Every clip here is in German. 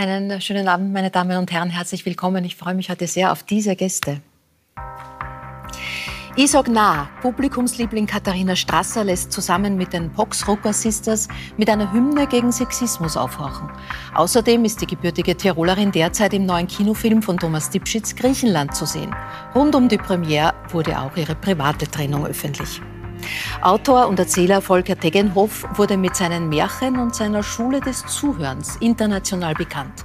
Einen schönen Abend, meine Damen und Herren. Herzlich willkommen. Ich freue mich heute sehr auf diese Gäste. Isog Nah, Publikumsliebling Katharina Strasser, lässt zusammen mit den Pox Rucker Sisters mit einer Hymne gegen Sexismus aufhorchen. Außerdem ist die gebürtige Tirolerin derzeit im neuen Kinofilm von Thomas Dipschitz Griechenland zu sehen. Rund um die Premiere wurde auch ihre private Trennung öffentlich. Autor und Erzähler Volker Tegenhoff wurde mit seinen Märchen und seiner Schule des Zuhörens international bekannt.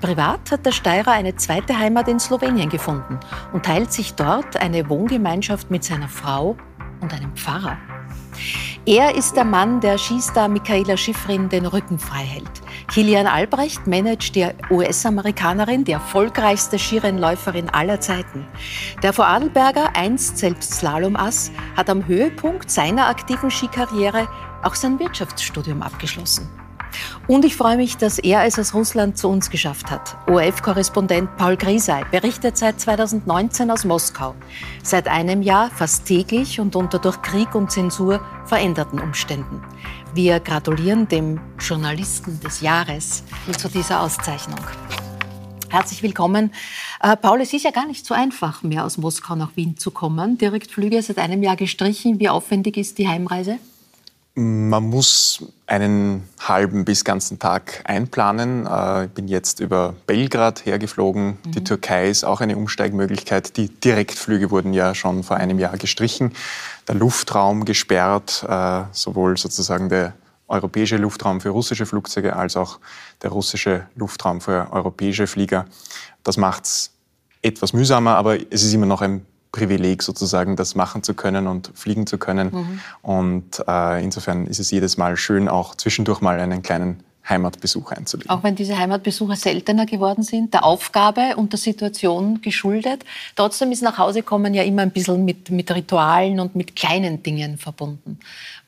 Privat hat der Steirer eine zweite Heimat in Slowenien gefunden und teilt sich dort eine Wohngemeinschaft mit seiner Frau und einem Pfarrer. Er ist der Mann, der Skistar Michaela Schifrin den Rücken frei hält. Kilian Albrecht managt die US-Amerikanerin, die erfolgreichste Skirennläuferin aller Zeiten. Der Vorarlberger, einst selbst Slalomass, hat am Höhepunkt seiner aktiven Skikarriere auch sein Wirtschaftsstudium abgeschlossen. Und ich freue mich, dass er es aus Russland zu uns geschafft hat. ORF-Korrespondent Paul Grisei berichtet seit 2019 aus Moskau. Seit einem Jahr fast täglich und unter durch Krieg und Zensur veränderten Umständen. Wir gratulieren dem Journalisten des Jahres zu dieser Auszeichnung. Herzlich willkommen. Äh, Paul, es ist ja gar nicht so einfach mehr aus Moskau nach Wien zu kommen. Direktflüge seit einem Jahr gestrichen. Wie aufwendig ist die Heimreise? Man muss einen halben bis ganzen Tag einplanen. Äh, ich bin jetzt über Belgrad hergeflogen. Mhm. Die Türkei ist auch eine Umsteigmöglichkeit. Die Direktflüge wurden ja schon vor einem Jahr gestrichen. Der Luftraum gesperrt, äh, sowohl sozusagen der europäische Luftraum für russische Flugzeuge als auch der russische Luftraum für europäische Flieger. Das macht es etwas mühsamer, aber es ist immer noch ein Privileg sozusagen, das machen zu können und fliegen zu können. Mhm. Und äh, insofern ist es jedes Mal schön, auch zwischendurch mal einen kleinen Heimatbesuch einzulegen. Auch wenn diese Heimatbesuche seltener geworden sind, der Aufgabe und der Situation geschuldet. Trotzdem ist nach Hause kommen ja immer ein bisschen mit, mit Ritualen und mit kleinen Dingen verbunden.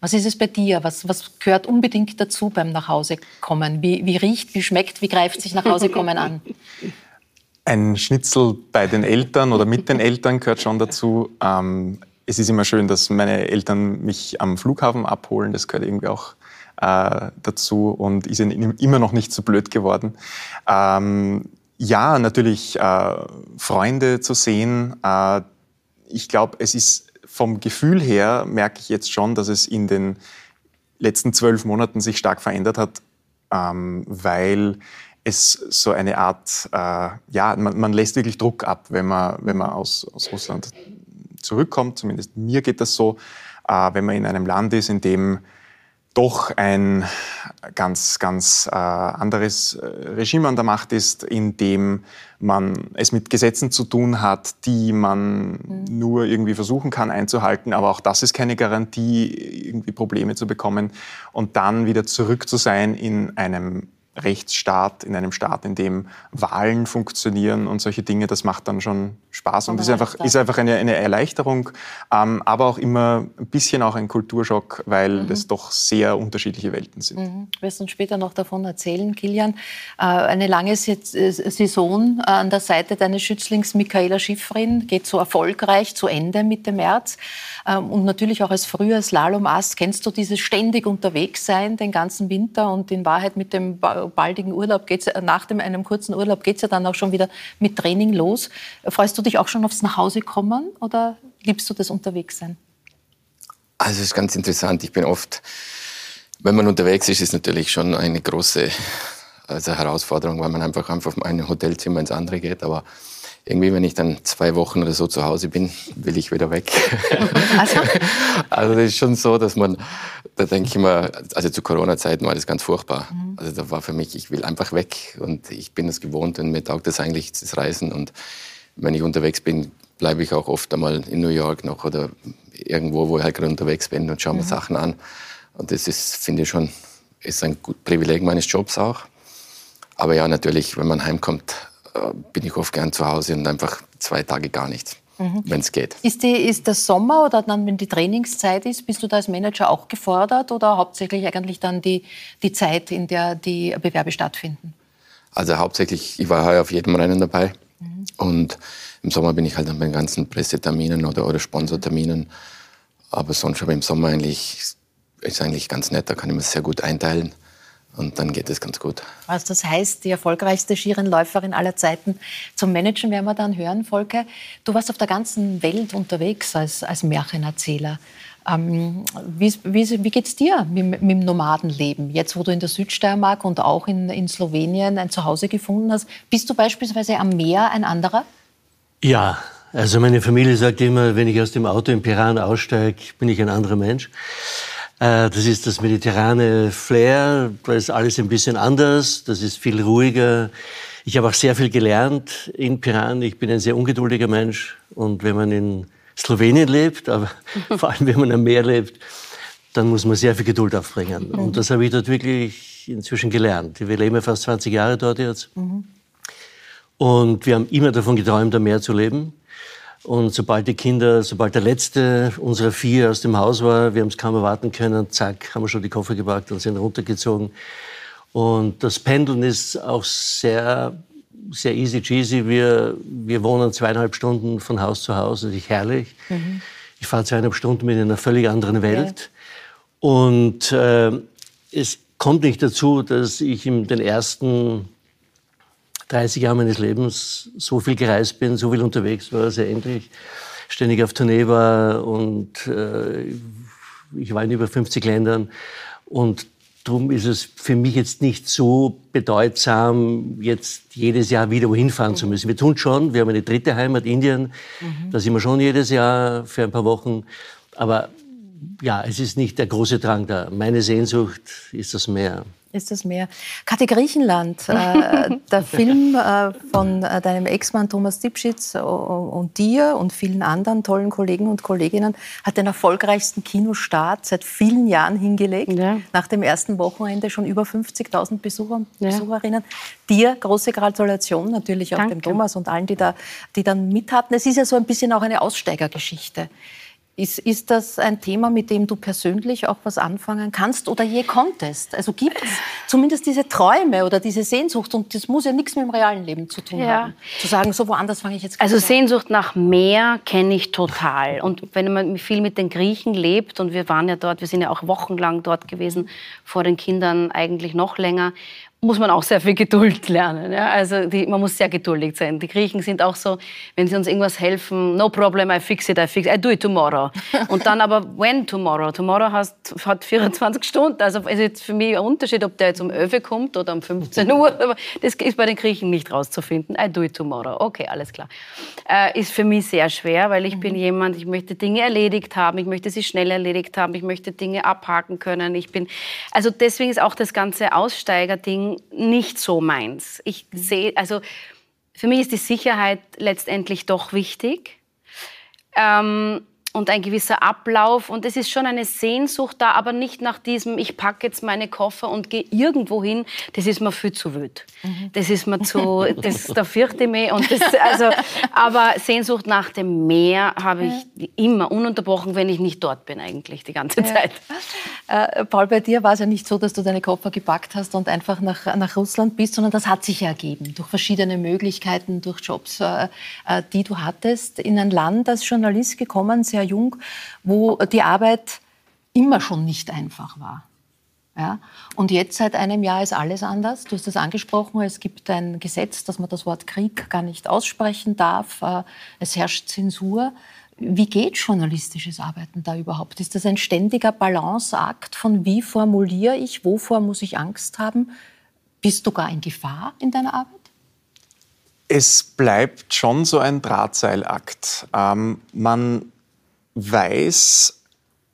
Was ist es bei dir? Was, was gehört unbedingt dazu beim Nachhausekommen? Wie, wie riecht, wie schmeckt, wie greift sich nach Hause kommen an? Ein Schnitzel bei den Eltern oder mit den Eltern gehört schon dazu. Ähm, es ist immer schön, dass meine Eltern mich am Flughafen abholen. Das gehört irgendwie auch äh, dazu und ist immer noch nicht so blöd geworden. Ähm, ja, natürlich äh, Freunde zu sehen. Äh, ich glaube, es ist vom Gefühl her, merke ich jetzt schon, dass es in den letzten zwölf Monaten sich stark verändert hat, ähm, weil es so eine Art, äh, ja, man, man, lässt wirklich Druck ab, wenn man, wenn man aus, aus Russland zurückkommt. Zumindest mir geht das so, äh, wenn man in einem Land ist, in dem doch ein ganz, ganz äh, anderes äh, Regime an der Macht ist, in dem man es mit Gesetzen zu tun hat, die man mhm. nur irgendwie versuchen kann einzuhalten. Aber auch das ist keine Garantie, irgendwie Probleme zu bekommen. Und dann wieder zurück zu sein in einem Rechtsstaat, in einem Staat, in dem Wahlen funktionieren und solche Dinge, das macht dann schon Spaß und ist einfach, ist einfach eine, eine Erleichterung, ähm, aber auch immer ein bisschen auch ein Kulturschock, weil mhm. das doch sehr unterschiedliche Welten sind. Mhm. Wir werden später noch davon erzählen, Kilian. Äh, eine lange Saison an der Seite deines Schützlings Michaela Schifrin geht so erfolgreich zu Ende Mitte März. Ähm, und natürlich auch als früher Slalom-Ass kennst du dieses ständig unterwegs sein den ganzen Winter und in Wahrheit mit dem baldigen Urlaub geht's, nach dem, einem kurzen Urlaub geht es ja dann auch schon wieder mit Training los. Freust du dich auch schon aufs Nachhausekommen oder liebst du das Unterwegssein? Also es ist ganz interessant. Ich bin oft, wenn man unterwegs ist, ist natürlich schon eine große also Herausforderung, weil man einfach einfach von einem Hotelzimmer ins andere geht. Aber irgendwie, wenn ich dann zwei Wochen oder so zu Hause bin, will ich wieder weg. Also, also das ist schon so, dass man, da denke ich immer, also zu Corona-Zeiten war das ganz furchtbar. Mhm. Also da war für mich, ich will einfach weg und ich bin das gewohnt und mir taugt das eigentlich, das Reisen. Und wenn ich unterwegs bin, bleibe ich auch oft einmal in New York noch oder irgendwo, wo ich halt gerade unterwegs bin und schaue mir mhm. Sachen an. Und das ist, finde ich schon, ist ein Privileg meines Jobs auch. Aber ja, natürlich, wenn man heimkommt, bin ich oft gern zu Hause und einfach zwei Tage gar nichts. Mhm. wenn es geht. Ist, die, ist das Sommer oder dann, wenn die Trainingszeit ist, bist du da als Manager auch gefordert oder hauptsächlich eigentlich dann die, die Zeit, in der die Bewerbe stattfinden? Also hauptsächlich, ich war heuer auf jedem Rennen dabei mhm. und im Sommer bin ich halt an den ganzen Presseterminen oder, oder Sponsorterminen. Aber sonst aber im Sommer eigentlich ist eigentlich ganz nett, da kann ich mir sehr gut einteilen. Und dann geht es ganz gut. Was das heißt, die erfolgreichste Skirennläuferin aller Zeiten zum Managen werden wir dann hören, Volker. Du warst auf der ganzen Welt unterwegs als, als Märchenerzähler. Ähm, wie wie, wie geht es dir mit, mit, dem Nomadenleben? Jetzt, wo du in der Südsteiermark und auch in, in Slowenien ein Zuhause gefunden hast, bist du beispielsweise am Meer ein anderer? Ja, also meine Familie sagt immer, wenn ich aus dem Auto in Piran aussteige, bin ich ein anderer Mensch. Äh, das ist das mediterrane Flair, da ist alles ein bisschen anders, das ist viel ruhiger. Ich habe auch sehr viel gelernt in Piran. Ich bin ein sehr ungeduldiger Mensch und wenn man in Slowenien lebt, aber vor allem wenn man am Meer lebt, dann muss man sehr viel Geduld aufbringen. Mhm. Und das habe ich dort wirklich inzwischen gelernt. Wir leben ja fast 20 Jahre dort jetzt. Mhm. Und wir haben immer davon geträumt, am Meer zu leben. Und sobald die Kinder, sobald der letzte unserer vier aus dem Haus war, wir haben es kaum erwarten können, zack, haben wir schon die Koffer gepackt und sind runtergezogen. Und das Pendeln ist auch sehr, sehr easy cheesy. Wir, wir wohnen zweieinhalb Stunden von Haus zu Haus, das ist herrlich. Mhm. Ich fahre zweieinhalb Stunden mit in einer völlig anderen Welt. Ja. Und äh, es kommt nicht dazu, dass ich in den ersten 30 Jahre meines Lebens so viel gereist bin, so viel unterwegs war, sehr endlich ständig auf Tournee war und äh, ich war in über 50 Ländern und darum ist es für mich jetzt nicht so bedeutsam, jetzt jedes Jahr wieder wohin fahren zu müssen. Wir tun schon, wir haben eine dritte Heimat, Indien, mhm. da sind wir schon jedes Jahr für ein paar Wochen, aber ja, es ist nicht der große Drang da. Meine Sehnsucht ist das Meer ist das mehr. Kathi Griechenland, äh, der Film äh, von äh, deinem Ex-Mann Thomas Dipschitz und dir und vielen anderen tollen Kollegen und Kolleginnen hat den erfolgreichsten Kinostart seit vielen Jahren hingelegt. Ja. Nach dem ersten Wochenende schon über 50.000 Besucher, ja. Besucherinnen. Dir große Gratulation natürlich auch Danke. dem Thomas und allen, die da, die dann mit hatten. Es ist ja so ein bisschen auch eine Aussteigergeschichte. Ist, ist das ein Thema, mit dem du persönlich auch was anfangen kannst oder je konntest? Also gibt es zumindest diese Träume oder diese Sehnsucht und das muss ja nichts mit dem realen Leben zu tun ja. haben. Zu sagen, so woanders fange ich jetzt Also Sehnsucht nach Meer kenne ich total. Und wenn man viel mit den Griechen lebt und wir waren ja dort, wir sind ja auch wochenlang dort gewesen, vor den Kindern eigentlich noch länger muss man auch sehr viel Geduld lernen. Ja? Also die, man muss sehr geduldig sein. Die Griechen sind auch so, wenn sie uns irgendwas helfen, no problem, I fix it, I fix it, I do it tomorrow. Und dann aber, when tomorrow? Tomorrow has, hat 24 Stunden. Also es ist jetzt für mich ein Unterschied, ob der jetzt um 11 kommt oder um 15 Uhr. Aber das ist bei den Griechen nicht rauszufinden. I do it tomorrow. Okay, alles klar. Äh, ist für mich sehr schwer, weil ich mhm. bin jemand, ich möchte Dinge erledigt haben, ich möchte sie schnell erledigt haben, ich möchte Dinge abhaken können. Ich bin, also deswegen ist auch das ganze Aussteiger-Ding nicht so meins. Ich sehe, also für mich ist die Sicherheit letztendlich doch wichtig. Ähm, und ein gewisser Ablauf. Und es ist schon eine Sehnsucht da, aber nicht nach diesem, ich packe jetzt meine Koffer und gehe irgendwo hin. Das ist mir viel zu wild. Mhm. Das ist mir zu, das, da fürchte ich mich. Und das, also, aber Sehnsucht nach dem Meer habe ich immer ununterbrochen, wenn ich nicht dort bin eigentlich, die ganze Zeit. Äh, Paul, bei dir war es ja nicht so, dass du deine Koffer gepackt hast und einfach nach, nach Russland bist, sondern das hat sich ergeben durch verschiedene Möglichkeiten, durch Jobs, äh, äh die du hattest, in ein Land als Journalist gekommen, sehr jung, wo die Arbeit immer schon nicht einfach war. Ja? Und jetzt seit einem Jahr ist alles anders. Du hast es angesprochen, es gibt ein Gesetz, dass man das Wort Krieg gar nicht aussprechen darf. Äh, es herrscht Zensur. Wie geht journalistisches Arbeiten da überhaupt? Ist das ein ständiger Balanceakt von wie formuliere ich, wovor muss ich Angst haben? Bist du gar in Gefahr in deiner Arbeit? Es bleibt schon so ein Drahtseilakt. Ähm, man weiß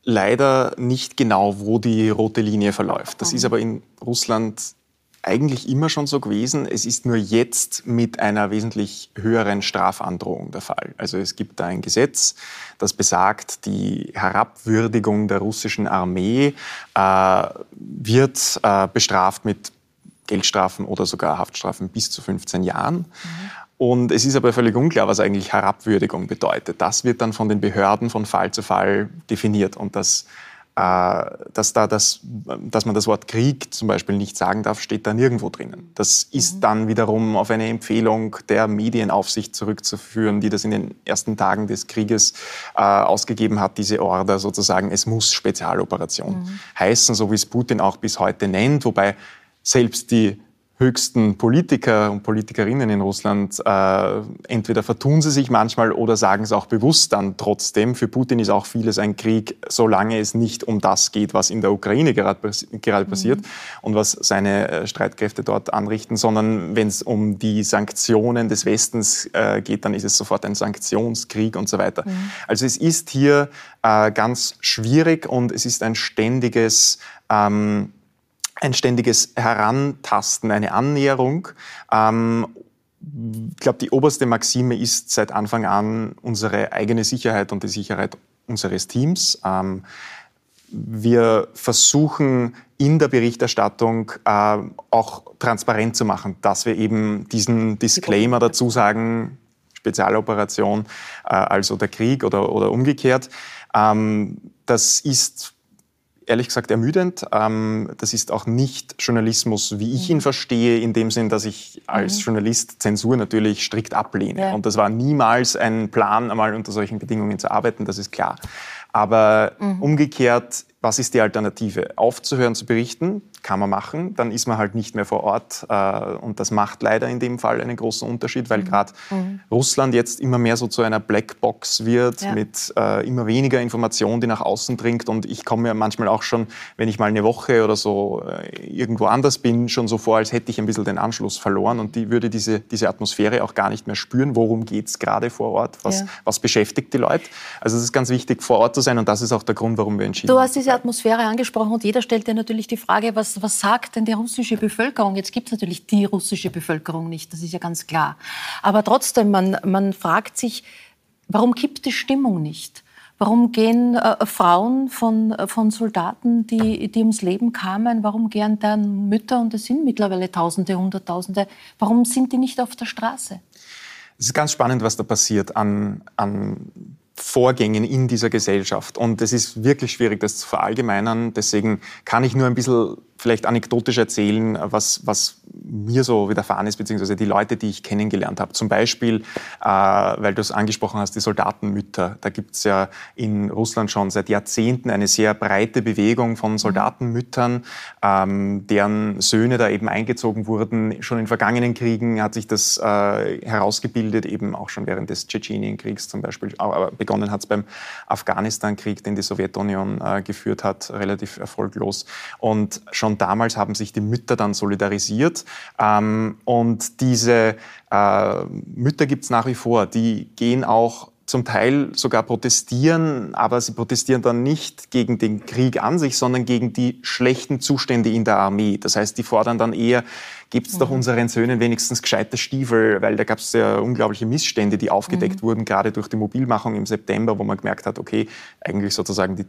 leider nicht genau, wo die rote Linie verläuft. Das ist aber in Russland eigentlich immer schon so gewesen. Es ist nur jetzt mit einer wesentlich höheren Strafandrohung der Fall. Also es gibt da ein Gesetz, das besagt, die Herabwürdigung der russischen Armee äh, wird äh, bestraft mit Geldstrafen oder sogar Haftstrafen bis zu 15 Jahren. Mhm. Und es ist aber völlig unklar, was eigentlich Herabwürdigung bedeutet. Das wird dann von den Behörden von Fall zu Fall definiert. Und das, äh, dass, da das, dass man das Wort Krieg zum Beispiel nicht sagen darf, steht da nirgendwo drinnen. Das ist mhm. dann wiederum auf eine Empfehlung der Medienaufsicht zurückzuführen, die das in den ersten Tagen des Krieges äh, ausgegeben hat, diese Order sozusagen, es muss Spezialoperation mhm. heißen, so wie es Putin auch bis heute nennt. Wobei selbst die höchsten Politiker und Politikerinnen in Russland, äh, entweder vertun sie sich manchmal oder sagen es auch bewusst dann trotzdem. Für Putin ist auch vieles ein Krieg, solange es nicht um das geht, was in der Ukraine gerade, gerade mhm. passiert und was seine äh, Streitkräfte dort anrichten, sondern wenn es um die Sanktionen des Westens äh, geht, dann ist es sofort ein Sanktionskrieg und so weiter. Mhm. Also es ist hier äh, ganz schwierig und es ist ein ständiges ähm, ein ständiges Herantasten, eine Annäherung. Ähm, ich glaube, die oberste Maxime ist seit Anfang an unsere eigene Sicherheit und die Sicherheit unseres Teams. Ähm, wir versuchen in der Berichterstattung äh, auch transparent zu machen, dass wir eben diesen Disclaimer dazu sagen, Spezialoperation, äh, also der Krieg oder, oder umgekehrt. Ähm, das ist ehrlich gesagt ermüdend. Ähm, das ist auch nicht Journalismus, wie ich ihn mhm. verstehe, in dem Sinn, dass ich als mhm. Journalist Zensur natürlich strikt ablehne. Ja. Und das war niemals ein Plan, einmal unter solchen Bedingungen zu arbeiten, das ist klar. Aber mhm. umgekehrt, was ist die Alternative? Aufzuhören zu berichten, kann man machen, dann ist man halt nicht mehr vor Ort. Äh, und das macht leider in dem Fall einen großen Unterschied, weil mhm. gerade mhm. Russland jetzt immer mehr so zu einer Blackbox wird, ja. mit äh, immer weniger Information, die nach außen dringt. Und ich komme mir manchmal auch schon, wenn ich mal eine Woche oder so äh, irgendwo anders bin, schon so vor, als hätte ich ein bisschen den Anschluss verloren und die würde diese, diese Atmosphäre auch gar nicht mehr spüren. Worum geht es gerade vor Ort? Was, ja. was beschäftigt die Leute? Also es ist ganz wichtig, vor Ort zu sein und das ist auch der Grund, warum wir entschieden haben. Du hast diese Atmosphäre angesprochen und jeder stellt dir natürlich die Frage, was was, was sagt denn die russische Bevölkerung? Jetzt gibt es natürlich die russische Bevölkerung nicht, das ist ja ganz klar. Aber trotzdem, man, man fragt sich, warum kippt die Stimmung nicht? Warum gehen äh, Frauen von, von Soldaten, die, die ums Leben kamen, warum gehen deren Mütter, und es sind mittlerweile Tausende, Hunderttausende, warum sind die nicht auf der Straße? Es ist ganz spannend, was da passiert an, an Vorgängen in dieser Gesellschaft. Und es ist wirklich schwierig, das zu verallgemeinern. Deswegen kann ich nur ein bisschen vielleicht anekdotisch erzählen, was, was mir so widerfahren ist, beziehungsweise die Leute, die ich kennengelernt habe. Zum Beispiel, äh, weil du es angesprochen hast, die Soldatenmütter. Da gibt es ja in Russland schon seit Jahrzehnten eine sehr breite Bewegung von mhm. Soldatenmüttern, ähm, deren Söhne da eben eingezogen wurden. Schon in vergangenen Kriegen hat sich das äh, herausgebildet, eben auch schon während des Tschetschenienkriegs zum Beispiel. Aber begonnen hat es beim Afghanistan-Krieg, den die Sowjetunion äh, geführt hat, relativ erfolglos. Und schon schon damals haben sich die Mütter dann solidarisiert. Ähm, und diese äh, Mütter gibt es nach wie vor. Die gehen auch zum Teil sogar protestieren, aber sie protestieren dann nicht gegen den Krieg an sich, sondern gegen die schlechten Zustände in der Armee. Das heißt, die fordern dann eher, gibt es doch mhm. unseren Söhnen wenigstens gescheite Stiefel, weil da gab es ja unglaubliche Missstände, die aufgedeckt mhm. wurden, gerade durch die Mobilmachung im September, wo man gemerkt hat, okay, eigentlich sozusagen die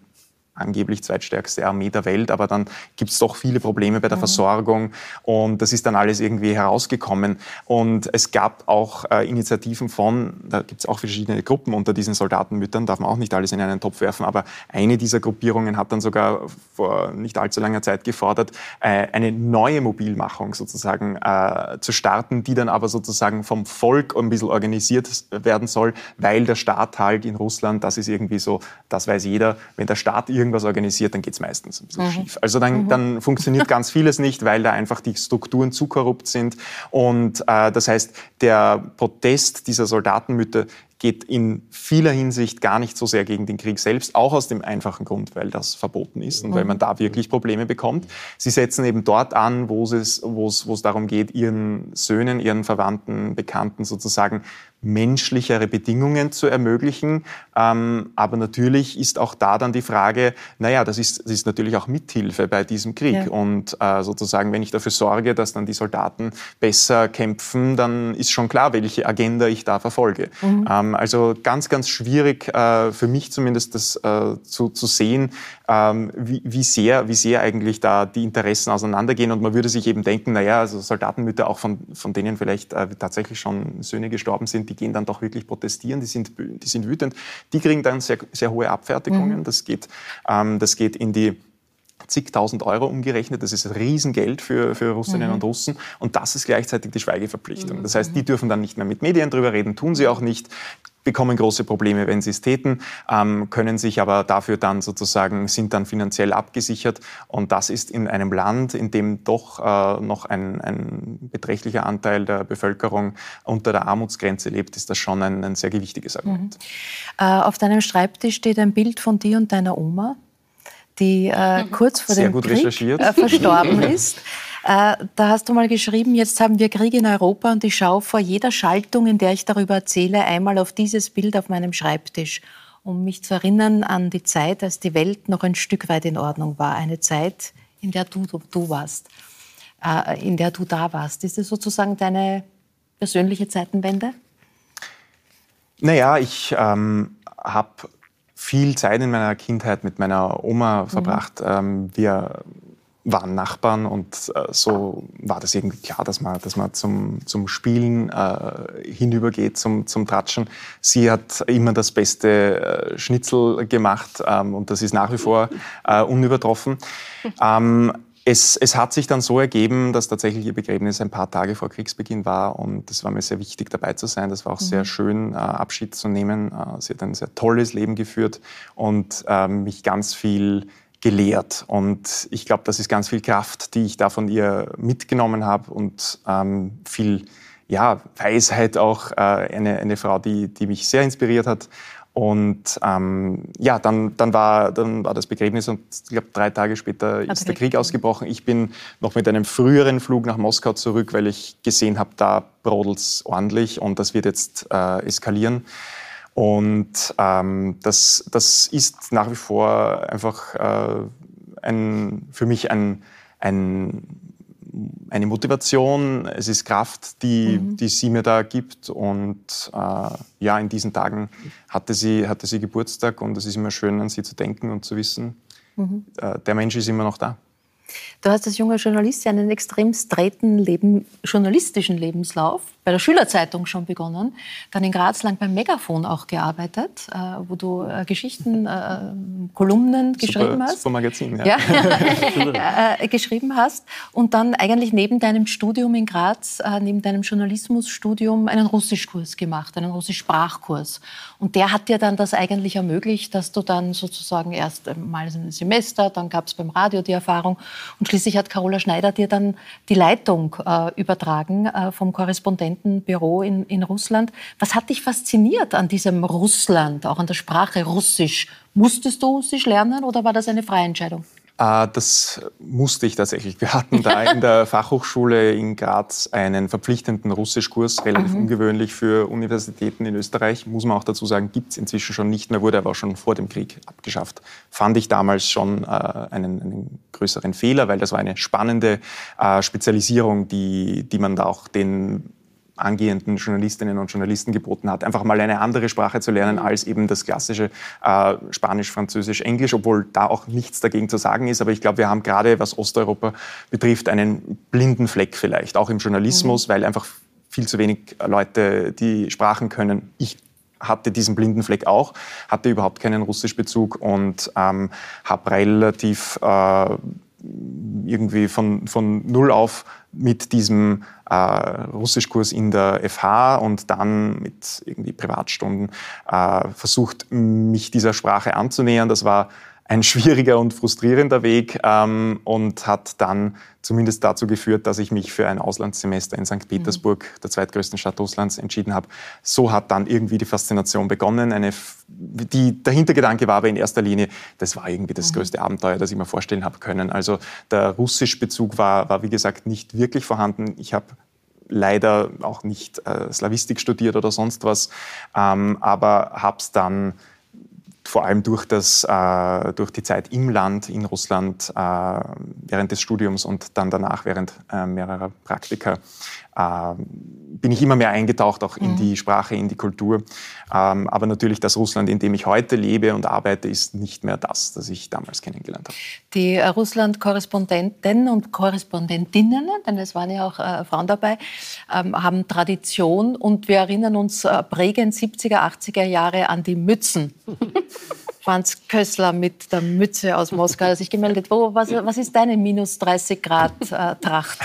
angeblich zweitstärkste Armee der Welt, aber dann gibt es doch viele Probleme bei der mhm. Versorgung und das ist dann alles irgendwie herausgekommen. Und es gab auch äh, Initiativen von, da gibt es auch verschiedene Gruppen unter diesen Soldatenmüttern, darf man auch nicht alles in einen Topf werfen, aber eine dieser Gruppierungen hat dann sogar vor nicht allzu langer Zeit gefordert, äh, eine neue Mobilmachung sozusagen äh, zu starten, die dann aber sozusagen vom Volk ein bisschen organisiert werden soll, weil der Staat halt in Russland, das ist irgendwie so, das weiß jeder, wenn der Staat irgendwie irgendwas organisiert, dann geht es meistens ein bisschen mhm. schief. Also dann, mhm. dann funktioniert ganz vieles nicht, weil da einfach die Strukturen zu korrupt sind. Und äh, das heißt, der Protest dieser Soldatenmütter geht in vieler Hinsicht gar nicht so sehr gegen den Krieg selbst, auch aus dem einfachen Grund, weil das verboten ist und weil man da wirklich Probleme bekommt. Sie setzen eben dort an, wo es, wo es, wo es darum geht, ihren Söhnen, ihren Verwandten, Bekannten sozusagen menschlichere Bedingungen zu ermöglichen. Ähm, aber natürlich ist auch da dann die Frage, naja, das ist, das ist natürlich auch Mithilfe bei diesem Krieg. Ja. Und äh, sozusagen, wenn ich dafür sorge, dass dann die Soldaten besser kämpfen, dann ist schon klar, welche Agenda ich da verfolge. Mhm. Ähm, also ganz, ganz schwierig äh, für mich zumindest das äh, zu, zu sehen, ähm, wie, wie, sehr, wie sehr eigentlich da die Interessen auseinandergehen. Und man würde sich eben denken, naja, also Soldatenmütter, auch von, von denen vielleicht äh, tatsächlich schon Söhne gestorben sind, die gehen dann doch wirklich protestieren, die sind, die sind wütend. Die kriegen dann sehr, sehr hohe Abfertigungen. Mhm. Das, geht, ähm, das geht in die zigtausend Euro umgerechnet. Das ist Riesengeld für, für Russinnen mhm. und Russen. Und das ist gleichzeitig die Schweigeverpflichtung. Das heißt, die dürfen dann nicht mehr mit Medien drüber reden, tun sie auch nicht bekommen große Probleme, wenn sie es täten, ähm, können sich aber dafür dann sozusagen, sind dann finanziell abgesichert. Und das ist in einem Land, in dem doch äh, noch ein, ein beträchtlicher Anteil der Bevölkerung unter der Armutsgrenze lebt, ist das schon ein, ein sehr gewichtiges Argument. Mhm. Äh, auf deinem Schreibtisch steht ein Bild von dir und deiner Oma, die äh, mhm. kurz vor Sehr dem Krieg äh, verstorben ist. Äh, da hast du mal geschrieben, jetzt haben wir Krieg in Europa und ich schaue vor jeder Schaltung, in der ich darüber erzähle, einmal auf dieses Bild auf meinem Schreibtisch, um mich zu erinnern an die Zeit, als die Welt noch ein Stück weit in Ordnung war. Eine Zeit, in der du, du, du warst, äh, in der du da warst. Ist das sozusagen deine persönliche Zeitenwende? Naja, ich ähm, habe viel Zeit in meiner Kindheit mit meiner Oma verbracht. Mhm. Ähm, wir waren Nachbarn und äh, so war das irgendwie klar, dass man, dass man zum, zum Spielen äh, hinübergeht, zum, zum Tratschen. Sie hat immer das beste äh, Schnitzel gemacht ähm, und das ist nach wie vor äh, unübertroffen. Ähm, es, es, hat sich dann so ergeben, dass tatsächlich ihr Begräbnis ein paar Tage vor Kriegsbeginn war und es war mir sehr wichtig dabei zu sein. Das war auch mhm. sehr schön, äh, Abschied zu nehmen. Äh, sie hat ein sehr tolles Leben geführt und äh, mich ganz viel gelehrt. Und ich glaube, das ist ganz viel Kraft, die ich da von ihr mitgenommen habe und ähm, viel ja, Weisheit auch. Äh, eine, eine Frau, die, die mich sehr inspiriert hat. Und ähm, ja, dann, dann, war, dann war das Begräbnis und ich glaube, drei Tage später ist der Krieg ausgebrochen. Ich bin noch mit einem früheren Flug nach Moskau zurück, weil ich gesehen habe, da brodelt es ordentlich und das wird jetzt äh, eskalieren. Und ähm, das, das ist nach wie vor einfach äh, ein, für mich ein, ein, eine Motivation, es ist Kraft, die, mhm. die sie mir da gibt. Und äh, ja, in diesen Tagen hatte sie, hatte sie Geburtstag und es ist immer schön, an sie zu denken und zu wissen, mhm. äh, der Mensch ist immer noch da. Du hast als junger Journalist einen extrem straighten Leben, journalistischen Lebenslauf bei der Schülerzeitung schon begonnen, dann in Graz lang beim Megafon auch gearbeitet, äh, wo du äh, Geschichten, äh, Kolumnen super, geschrieben hast. Super Magazin, ja. ja. Äh, geschrieben hast und dann eigentlich neben deinem Studium in Graz, äh, neben deinem Journalismusstudium einen Russischkurs gemacht, einen Russischsprachkurs. Und der hat dir dann das eigentlich ermöglicht, dass du dann sozusagen erst mal ein Semester, dann gab es beim Radio die Erfahrung und schließlich hat Carola Schneider dir dann die Leitung übertragen vom Korrespondentenbüro in, in Russland. Was hat dich fasziniert an diesem Russland, auch an der Sprache Russisch? Musstest du Russisch lernen oder war das eine freie Entscheidung? Äh, das musste ich tatsächlich. Wir hatten da in der Fachhochschule in Graz einen verpflichtenden Russischkurs, relativ mhm. ungewöhnlich für Universitäten in Österreich. Muss man auch dazu sagen, gibt es inzwischen schon nicht mehr, wurde aber auch schon vor dem Krieg abgeschafft. Fand ich damals schon äh, einen, einen, größeren Fehler, weil das war eine spannende äh, Spezialisierung, die, die man da auch den angehenden Journalistinnen und Journalisten geboten hat, einfach mal eine andere Sprache zu lernen als eben das klassische äh, Spanisch, Französisch, Englisch, obwohl da auch nichts dagegen zu sagen ist. Aber ich glaube, wir haben gerade, was Osteuropa betrifft, einen blinden Fleck vielleicht, auch im Journalismus, mhm. weil einfach viel zu wenig Leute die Sprachen können. Ich hatte diesen blinden Fleck auch, hatte überhaupt keinen Russischbezug und ähm, habe relativ äh, irgendwie von, von null auf mit diesem äh, Russischkurs in der FH und dann mit irgendwie Privatstunden äh, versucht, mich dieser Sprache anzunähern. Das war ein schwieriger und frustrierender Weg ähm, und hat dann zumindest dazu geführt, dass ich mich für ein Auslandssemester in St. Petersburg, mhm. der zweitgrößten Stadt Russlands, entschieden habe. So hat dann irgendwie die Faszination begonnen. Eine, die, der Hintergedanke war aber in erster Linie, das war irgendwie das mhm. größte Abenteuer, das ich mir vorstellen habe können. Also der Russischbezug war, war wie gesagt nicht wirklich vorhanden. Ich habe leider auch nicht äh, Slavistik studiert oder sonst was, ähm, aber habe es dann vor allem durch, das, äh, durch die Zeit im Land, in Russland, äh, während des Studiums und dann danach während äh, mehrerer Praktika, bin ich immer mehr eingetaucht, auch in mhm. die Sprache, in die Kultur. Ähm, aber natürlich das Russland, in dem ich heute lebe und arbeite, ist nicht mehr das, das ich damals kennengelernt habe. Die äh, Russland-Korrespondenten und Korrespondentinnen, denn es waren ja auch äh, Frauen dabei, ähm, haben Tradition und wir erinnern uns äh, prägend 70er, 80er Jahre an die Mützen. Franz Kössler mit der Mütze aus Moskau hat sich gemeldet. Wo, was, was ist deine minus 30 Grad äh, Tracht?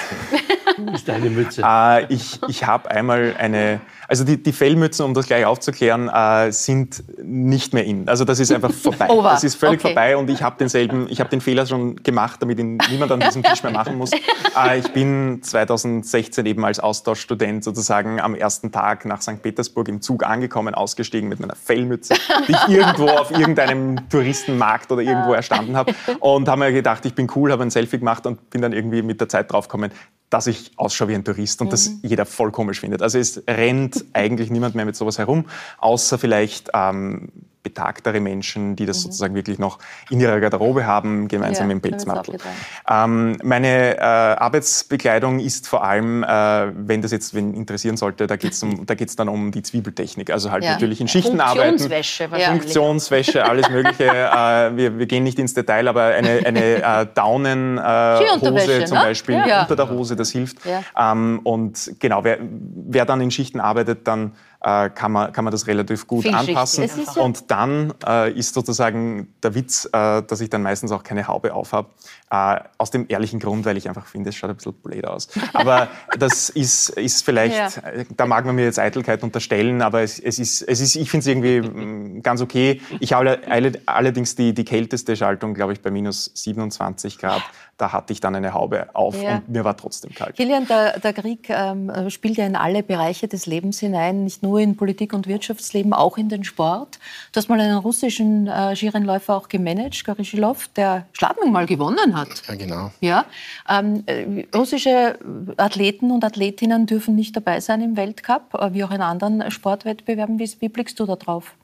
ist deine Mütze? Äh, ich ich habe einmal eine, Also die, die Fellmützen, um das gleich aufzuklären, äh, sind nicht mehr in. Also das ist einfach vorbei. Over. Das ist völlig Okay. vorbei und ich habe denselben, ich habe den Fehler schon gemacht, damit ihn niemand an diesem Tisch mehr machen muss. Äh, ich bin 2016 eben als Austauschstudent sozusagen am ersten Tag nach St. Petersburg im Zug angekommen, ausgestiegen mit meiner Fellmütze, die ich irgendwo auf irgendeinem Touristenmarkt oder irgendwo erstanden habe und habe mir gedacht, ich bin cool, habe ein Selfie gemacht und bin dann irgendwie mit der Zeit draufgekommen, dass ich ausschaue wie ein Tourist und das jeder voll komisch findet. Also es rennt eigentlich niemand mehr mit sowas herum, außer vielleicht ähm, betagtere Menschen, die das sozusagen wirklich noch in ihrer Garderobe haben, gemeinsam Ja, mit dem da wird's Pelzmantel. Ähm, meine äh, Arbeitsbekleidung ist vor allem, äh, wenn das jetzt wen interessieren sollte, da geht es um, da geht's dann um die Zwiebeltechnik. Also halt Ja. natürlich in Schichten arbeiten. Funktionswäsche. Funktionswäsche, alles Mögliche. äh, wir, wir gehen nicht ins Detail, aber eine, eine äh, Daunenhose äh, zum ne? Beispiel Ja. unter der Hose, das hilft. Ja. Ähm, und genau, wer, wer dann in Schichten arbeitet, dann äh, kann, man, kann man das relativ gut anpassen. Ja- Und dann äh, ist sozusagen der Witz, äh, dass ich dann meistens auch keine Haube aufhab. Äh, aus dem ehrlichen Grund, weil ich einfach finde, es schaut ein bisschen blöd aus. Aber das ist, ist vielleicht, Ja. da mag man mir jetzt Eitelkeit unterstellen, aber es, es ist, es ist, ich finde es irgendwie mm, ganz okay. Ich habe alle- allerdings die, die kälteste Schaltung, glaube ich, bei minus 27 Grad. Da hatte ich dann eine Haube auf Ja. und mir war trotzdem kalt. Kilian, der, der Krieg ähm, spielt ja in alle Bereiche des Lebens hinein, nicht nur in Politik und Wirtschaftsleben, auch in den Sport. Du hast mal einen russischen äh, Skirennläufer auch gemanagt, Garischilov, der Schladming mal gewonnen hat. Ja, genau. Ja, ähm, äh, russische Athleten und Athletinnen dürfen nicht dabei sein im Weltcup, äh, wie auch in anderen Sportwettbewerben. Wie, wie blickst du da drauf?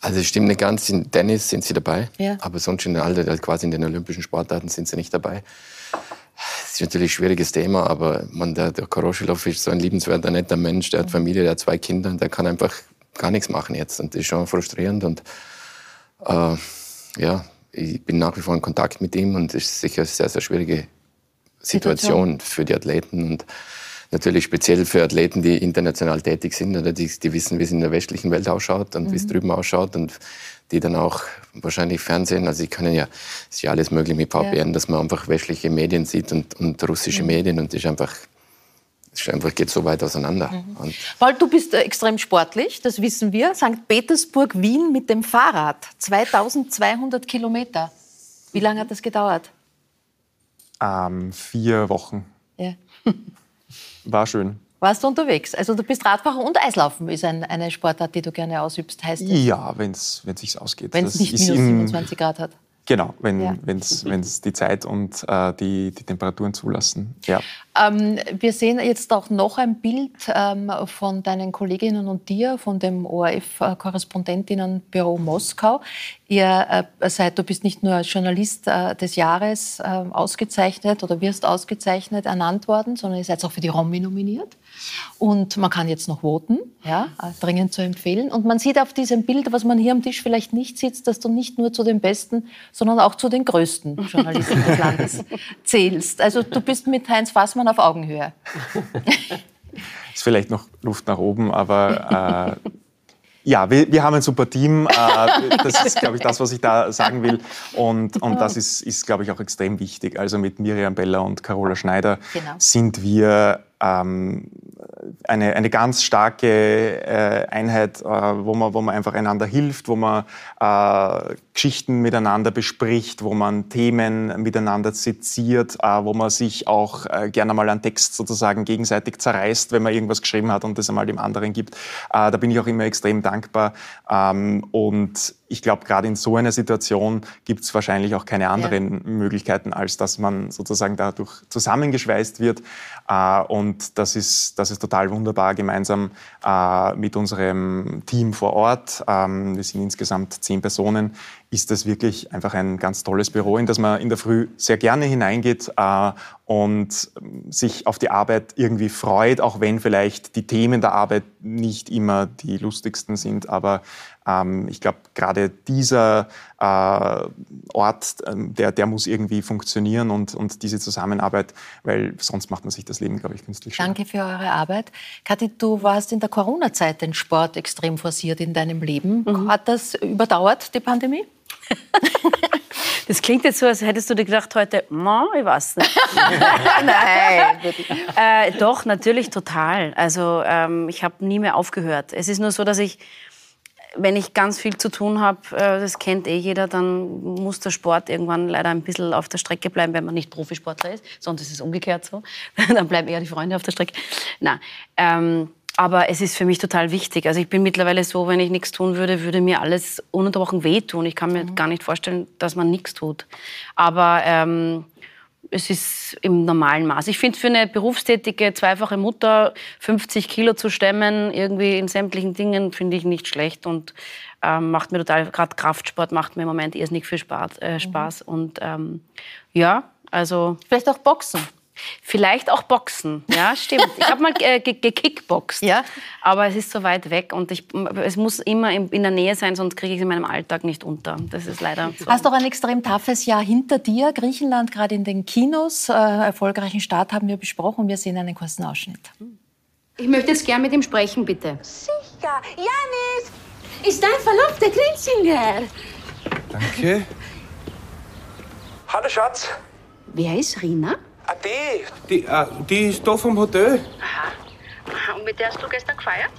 Also es stimmt nicht ganz, in Tennis sind sie dabei, Ja. aber sonst in alle, also quasi in den olympischen Sportarten sind sie nicht dabei. Das ist natürlich ein schwieriges Thema, aber man, der, der Koroschilov ist so ein liebenswerter, netter Mensch, der hat Familie, der hat zwei Kinder, der kann einfach gar nichts machen jetzt und das ist schon frustrierend und äh, ja, ich bin nach wie vor in Kontakt mit ihm und es ist sicher eine sehr, sehr schwierige Situation für die Athleten und natürlich speziell für Athleten, die international tätig sind oder die, die wissen, wie es in der westlichen Welt ausschaut und wie es drüben ausschaut und die dann auch wahrscheinlich Fernsehen, also die können ja, es ist ja alles möglich mit VPN, dass man einfach westliche Medien sieht und, und russische Medien und das ist einfach, einfach geht so weit auseinander. Und Paul, du bist äh, extrem sportlich, das wissen wir. St. Petersburg, Wien mit dem Fahrrad, 2200 Kilometer. Wie lange hat das gedauert? Ähm, vier Wochen. Ja. War schön. Warst du unterwegs? Also du bist Radfahrer und Eislaufen ist ein, eine Sportart, die du gerne ausübst, heißt es. Ja, wenn es sich ausgeht. Wenn es nicht minus im- 27 Grad hat. Genau, wenn Ja. es die Zeit und äh, die, die Temperaturen zulassen. Ja. Ähm, wir sehen jetzt auch noch ein Bild ähm, von deinen Kolleginnen und dir, von dem ORF-Korrespondentinnenbüro Moskau. Ihr äh, seid, du bist nicht nur Journalist äh, des Jahres äh, ausgezeichnet oder wirst ausgezeichnet ernannt worden, sondern ihr seid auch für die Romy nominiert. Und man kann jetzt noch voten, ja, dringend zu empfehlen. Und man sieht auf diesem Bild, was man hier am Tisch vielleicht nicht sieht, dass du nicht nur zu den besten, sondern auch zu den größten Journalisten des Landes zählst. Also du bist mit Heinz Fassmann auf Augenhöhe. Ist vielleicht noch Luft nach oben, aber äh, ja, wir, wir haben ein super Team. Äh, das ist, glaube ich, das, was ich da sagen will. Und, und das ist, ist glaube ich, auch extrem wichtig. Also mit Miriam Beller und Carola Schneider Genau. sind wir ähm, eine, eine ganz starke äh, Einheit, äh, wo, man, wo man einfach einander hilft, wo man äh, Geschichten miteinander bespricht, wo man Themen miteinander seziert, äh, wo man sich auch äh, gerne mal einen Text sozusagen gegenseitig zerreißt, wenn man irgendwas geschrieben hat und das einmal dem anderen gibt. Äh, da bin ich auch immer extrem dankbar. Ähm, und ich glaube, gerade in so einer Situation gibt es wahrscheinlich auch keine anderen Möglichkeiten, als dass man sozusagen dadurch zusammengeschweißt wird. Äh, und das ist, das ist total wunderbar, gemeinsam äh, mit unserem Team vor Ort. Ähm, wir sind insgesamt zehn Personen. Ist das wirklich einfach ein ganz tolles Büro, in das man in der Früh sehr gerne hineingeht äh, und ähm, sich auf die Arbeit irgendwie freut, auch wenn vielleicht die Themen der Arbeit nicht immer die lustigsten sind. Aber ähm, ich glaube, gerade dieser äh, Ort, ähm, der, der muss irgendwie funktionieren und, und diese Zusammenarbeit, weil sonst macht man sich das Leben, glaube ich, künstlich schwer. Danke für eure Arbeit. Kathi, du warst in der Corona-Zeit den Sport extrem forciert in deinem Leben. Hat das überdauert, die Pandemie? Das klingt jetzt so, als hättest du dir gedacht heute, no, ich weiß nicht. Nein. äh, doch, natürlich total. Also ähm, ich habe nie mehr aufgehört. Es ist nur so, dass ich, wenn ich ganz viel zu tun habe, äh, das kennt eh jeder, dann muss der Sport irgendwann leider ein bisschen auf der Strecke bleiben, wenn man nicht Profisportler ist. Sonst ist es umgekehrt so. dann bleiben eher die Freunde auf der Strecke. Na, ähm, aber es ist für mich total wichtig. Also ich bin mittlerweile so, wenn ich nichts tun würde, würde mir alles ununterbrochen wehtun. Ich kann mir mhm. gar nicht vorstellen, dass man nichts tut. Aber ähm, es ist im normalen Maß. Ich finde, für eine berufstätige, zweifache Mutter 50 Kilo zu stemmen, irgendwie in sämtlichen Dingen, finde ich nicht schlecht und ähm, macht mir total, gerade Kraftsport macht mir im Moment irrsinnig viel Spaß. Äh, mhm. Spaß. Mhm. Und ähm, ja, also... Vielleicht auch Boxen. Vielleicht auch Boxen, ja, stimmt. Ich habe mal äh, gekickboxt, ja. aber es ist so weit weg und ich, es muss immer in, in der Nähe sein, sonst kriege ich es in meinem Alltag nicht unter. Das ist leider so. Hast doch ein extrem toughes Jahr hinter dir. Griechenland gerade in den Kinos. Äh, erfolgreichen Start haben wir besprochen. Wir sehen einen kurzen Ausschnitt. Ich möchte jetzt gern mit ihm sprechen, bitte. Sicher. Janis! Ist dein Verlobter Grinzinger? Danke. Hallo, Schatz. Wer ist Rina? Die, die, ah, die ist da vom Hotel. Aha. Und mit der hast du gestern gefeiert?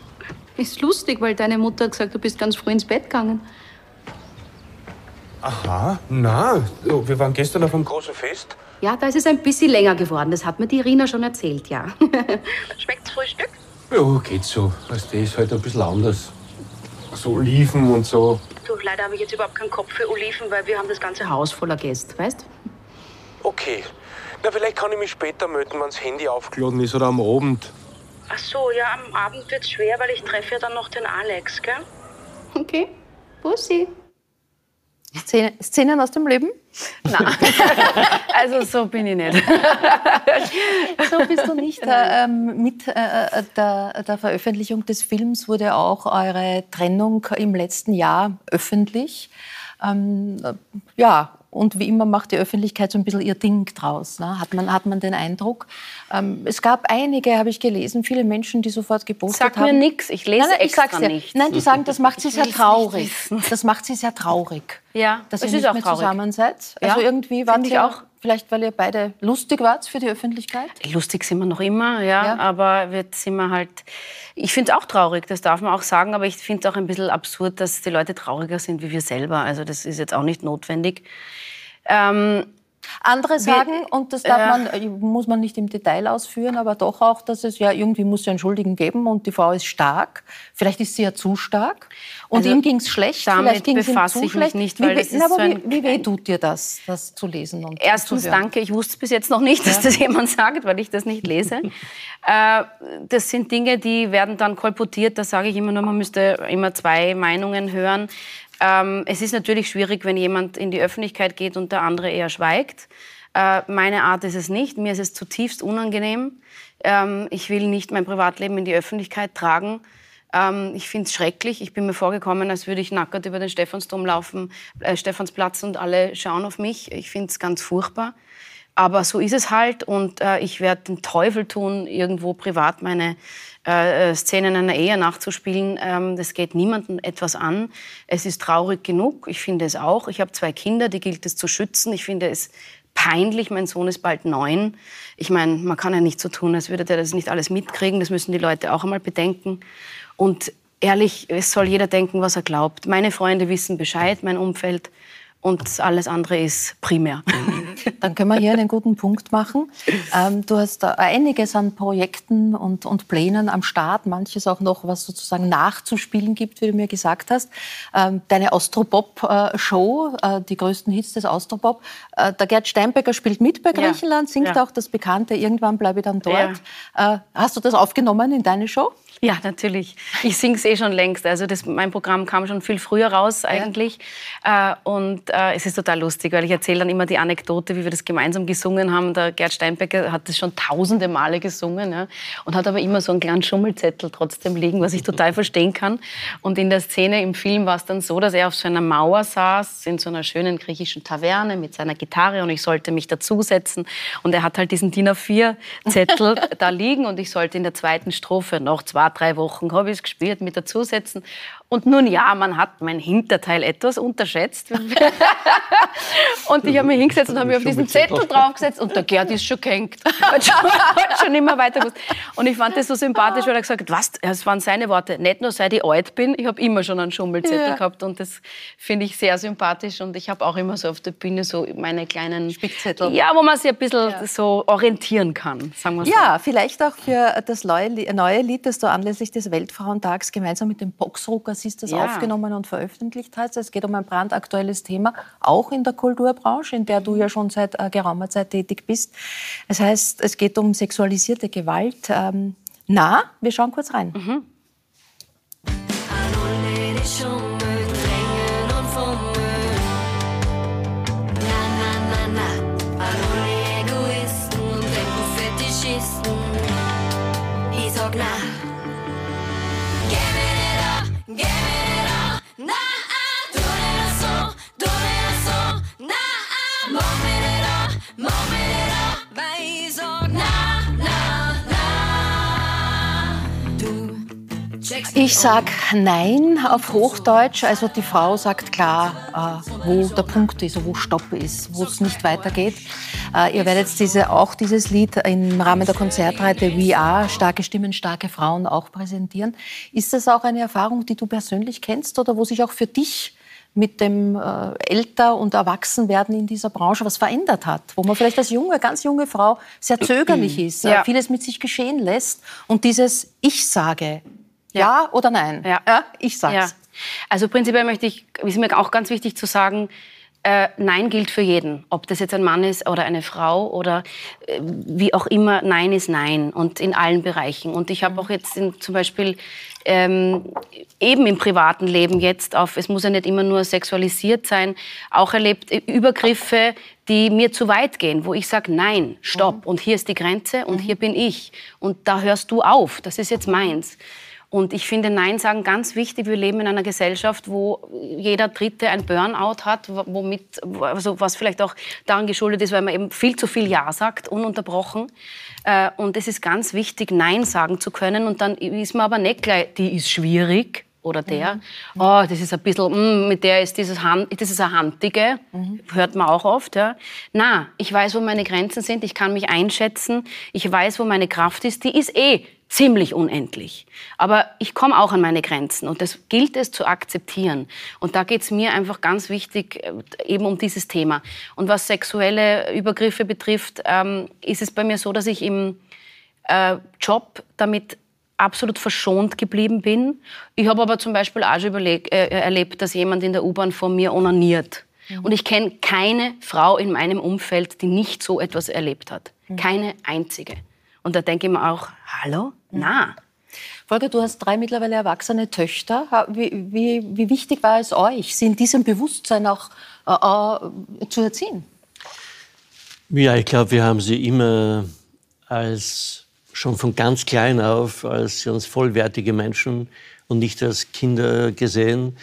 Ist lustig, weil deine Mutter hat gesagt, du bist ganz früh ins Bett gegangen. Aha, na, wir waren gestern auf einem großen Fest. Ja, da ist es ein bisschen länger geworden. Das hat mir die Irina schon erzählt, ja. Schmeckt's Frühstück? Ja, geht so. Weißt du, ist halt ein bisschen anders. So Oliven und so. Du, leider habe ich jetzt überhaupt keinen Kopf für Oliven, weil wir haben das ganze Haus voller Gäste, weißt? Okay, na, vielleicht kann ich mich später melden, wenn das Handy aufgeladen ist oder am Abend. Ach so, ja, am Abend wird's schwer, weil ich treffe ja dann noch den Alex, gell? Okay. Bussi. Szene, Szenen aus dem Leben? Nein. also so bin ich nicht. so bist du nicht. Äh, ähm, mit äh, äh, der, der, Veröffentlichung des Films wurde auch eure Trennung im letzten Jahr öffentlich. Ähm, ja, und wie immer macht die Öffentlichkeit so ein bisschen ihr Ding draus, ne? hat, man, hat man den Eindruck. Ähm, es gab einige, habe ich gelesen, viele Menschen, die sofort gepostet Sag haben. Sag mir nichts, ich lese nein, nein, extra ich sag's nicht. Nein, die sagen, das macht sie sehr traurig. Das macht sie sehr traurig. Ja, dass ihr nicht mehr traurig. zusammen seid. Also ja, irgendwie waren sie auch Vielleicht, weil ihr beide lustig wart für die Öffentlichkeit? Lustig sind wir noch immer, ja. ja. Aber wir sind wir halt. Ich finde es auch traurig, das darf man auch sagen. Aber ich finde es auch ein bisschen absurd, dass die Leute trauriger sind wie wir selber. Also das ist jetzt auch nicht notwendig. Ähm, andere sagen, wir, und das man, äh, muss man nicht im Detail ausführen, aber doch auch, dass es ja irgendwie muss ja einen Schuldigen geben und die Frau ist stark. Vielleicht ist sie ja zu stark. Und also ihm ging es schlecht. Damit vielleicht befasse ich mich nicht, weil wie, das ist so ein, wie, wie weh tut dir das, das zu lesen? Und Erstens, zu danke. Ich wusste bis jetzt noch nicht, dass ja. das jemand sagt, weil ich das nicht lese. äh, das sind Dinge, die werden dann kolportiert. Da sage ich immer nur, man müsste immer zwei Meinungen hören. Ähm, es ist natürlich schwierig, wenn jemand in die Öffentlichkeit geht und der andere eher schweigt. Äh, meine Art ist es nicht. Mir ist es zutiefst unangenehm. Ähm, ich will nicht mein Privatleben in die Öffentlichkeit tragen. Ähm, ich finde es schrecklich. Ich bin mir vorgekommen, als würde ich nackert über den Stephansdom laufen, äh, Stephansplatz und alle schauen auf mich. Ich finde es ganz furchtbar. Aber so ist es halt und äh, ich werde den Teufel tun, irgendwo privat meine äh, äh, Szenen einer Ehe nachzuspielen. Ähm, das geht niemandem etwas an. Es ist traurig genug. Ich finde es auch. Ich habe zwei Kinder, die gilt es zu schützen. Ich finde es peinlich. Mein Sohn ist bald neun. Ich meine, man kann ja nicht so tun, als würde der das nicht alles mitkriegen. Das müssen die Leute auch einmal bedenken. Und ehrlich, es soll jeder denken, was er glaubt. Meine Freunde wissen Bescheid, mein Umfeld und alles andere ist primär. Dann können wir hier einen guten Punkt machen. Ähm, du hast einiges an Projekten und, und, Plänen am Start, manches auch noch, was sozusagen nachzuspielen gibt, wie du mir gesagt hast. Ähm, deine Austropop-Show, äh, die größten Hits des Austropop. Äh, der Gerd Steinbecker spielt mit bei Griechenland, singt ja. auch das bekannte Irgendwann bleibe ich dann dort. Ja. Äh, hast du das aufgenommen in deine Show? Ja, natürlich. Ich singe es eh schon längst. Also das, mein Programm kam schon viel früher raus eigentlich. Ja. Äh, und äh, es ist total lustig, weil ich erzähle dann immer die Anekdote, wie wir das gemeinsam gesungen haben. Der Gerd Steinbecker hat das schon tausende Male gesungen ja, und hat aber immer so einen kleinen Schummelzettel trotzdem liegen, was ich total verstehen kann. Und in der Szene im Film war es dann so, dass er auf so einer Mauer saß, in so einer schönen griechischen Taverne mit seiner Gitarre und ich sollte mich dazusetzen. Und er hat halt diesen DIN A4-Zettel da liegen und ich sollte in der zweiten Strophe noch zwei drei Wochen habe ich es gespielt mit dazusetzen. Und nun ja, man hat mein Hinterteil etwas unterschätzt. und ich habe mich hingesetzt und habe mich auf diesen Zettel draufgesetzt und der Gerd ist schon gehängt. Hat schon, hat schon immer weiter gewusst. Und ich fand das so sympathisch, weil er gesagt hat, was, das waren seine Worte, nicht nur seit ich alt bin, ich habe immer schon einen Schummelzettel Ja. gehabt und das finde ich sehr sympathisch und ich habe auch immer so auf der Bühne so meine kleinen Spickzettel. Ja, wo man sich ein bisschen so orientieren kann, sagen wir so. Ja, vielleicht auch für das neue, Li- neue Lied, das du anlässlich des Weltfrauentags gemeinsam mit den Boxrucker Sisters Ja. aufgenommen und veröffentlicht hast. Es geht um ein brandaktuelles Thema, auch in der Kulturbranche, in der du ja schon seit äh, geraumer Zeit tätig bist. Es heißt, es geht um sexualisierte Gewalt. Ähm, na, wir schauen kurz rein. Alle Ich sag Nein auf Hochdeutsch. Also die Frau sagt klar, äh, wo der Punkt ist, wo Stopp ist, wo es nicht weitergeht. Äh, ihr werdet diese, auch dieses Lied im Rahmen der Konzertreihe We Are, starke Stimmen, starke Frauen, auch präsentieren. Ist das auch eine Erfahrung, die du persönlich kennst oder wo sich auch für dich mit dem äh, Älter- und Erwachsenwerden in dieser Branche was verändert hat, wo man vielleicht als junge, ganz junge Frau sehr zögerlich ist, Ja. äh, vieles mit sich geschehen lässt und dieses Ich sage, ja, oder nein? Ja. ich sag's. Also prinzipiell möchte ich, ist mir auch ganz wichtig zu sagen, äh, Nein gilt für jeden. Ob das jetzt ein Mann ist oder eine Frau oder äh, wie auch immer, Nein ist Nein und in allen Bereichen. Und ich habe auch jetzt in, zum Beispiel ähm, eben im privaten Leben jetzt auf, es muss ja nicht immer nur sexualisiert sein, auch erlebt äh, Übergriffe, die mir zu weit gehen, wo ich sage, nein, stopp, und hier ist die Grenze und hier bin ich und da hörst du auf, das ist jetzt meins. Und ich finde Nein sagen ganz wichtig. Wir leben in einer Gesellschaft, wo jeder Dritte ein Burnout hat, womit, also was vielleicht auch daran geschuldet ist, weil man eben viel zu viel Ja sagt, ununterbrochen. Äh, Und es ist ganz wichtig, Nein sagen zu können. Und dann ist man aber nicht gleich, die ist schwierig oder der. Oh, das ist ein bisschen, mm, mit der ist dieses Hand, das ist eine Handige, hört man auch oft. Ja. Na, ich weiß, wo meine Grenzen sind, ich kann mich einschätzen, ich weiß, wo meine Kraft ist, die ist eh ziemlich unendlich. Aber ich komme auch an meine Grenzen und das gilt es zu akzeptieren. Und da geht es mir einfach ganz wichtig äh, eben um dieses Thema. Und was sexuelle Übergriffe betrifft, ähm, ist es bei mir so, dass ich im äh, Job damit absolut verschont geblieben bin. Ich habe aber zum Beispiel auch schon überleg, äh, erlebt, dass jemand in der U-Bahn vor mir onaniert. Und ich kenne keine Frau in meinem Umfeld, die nicht so etwas erlebt hat. Keine einzige. Und da denke ich mir auch, hallo? Na. Volker, du hast drei mittlerweile erwachsene Töchter. Wie, wie, wie wichtig war es euch, sie in diesem Bewusstsein auch äh, äh, zu erziehen? Ja, ich glaube, wir haben sie immer als schon von ganz klein auf als ganz vollwertige Menschen und nicht als Kinder gesehen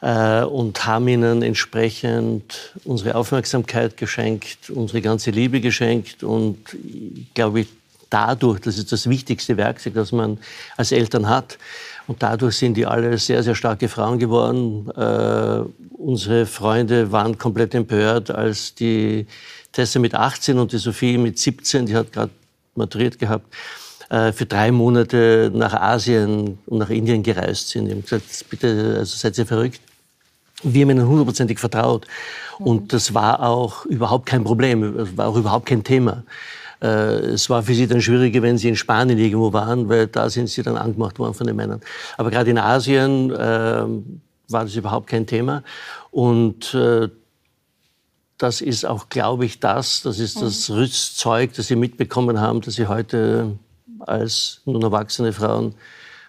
äh, und haben ihnen entsprechend unsere Aufmerksamkeit geschenkt, unsere ganze Liebe geschenkt und ich glaube dadurch, das ist das wichtigste Werkzeug, das man als Eltern hat. Und dadurch sind die alle sehr, sehr starke Frauen geworden. Äh, unsere Freunde waren komplett empört, als die Tessa mit 18 und die Sophie mit 17, die hat gerade maturiert gehabt, äh, für drei Monate nach Asien und nach Indien gereist sind. Die haben gesagt, bitte, also seid ihr verrückt? Wir haben ihnen hundertprozentig vertraut. Und das war auch überhaupt kein Problem, war auch überhaupt kein Thema. Äh, Es war für sie dann schwieriger, wenn sie in Spanien irgendwo waren, weil da sind sie dann angemacht worden von den Männern. Aber gerade in Asien ähm, war das überhaupt kein Thema. Und äh, das ist auch, glaube ich, das, das ist das Rüstzeug, das sie mitbekommen haben, dass sie heute als nun erwachsene Frauen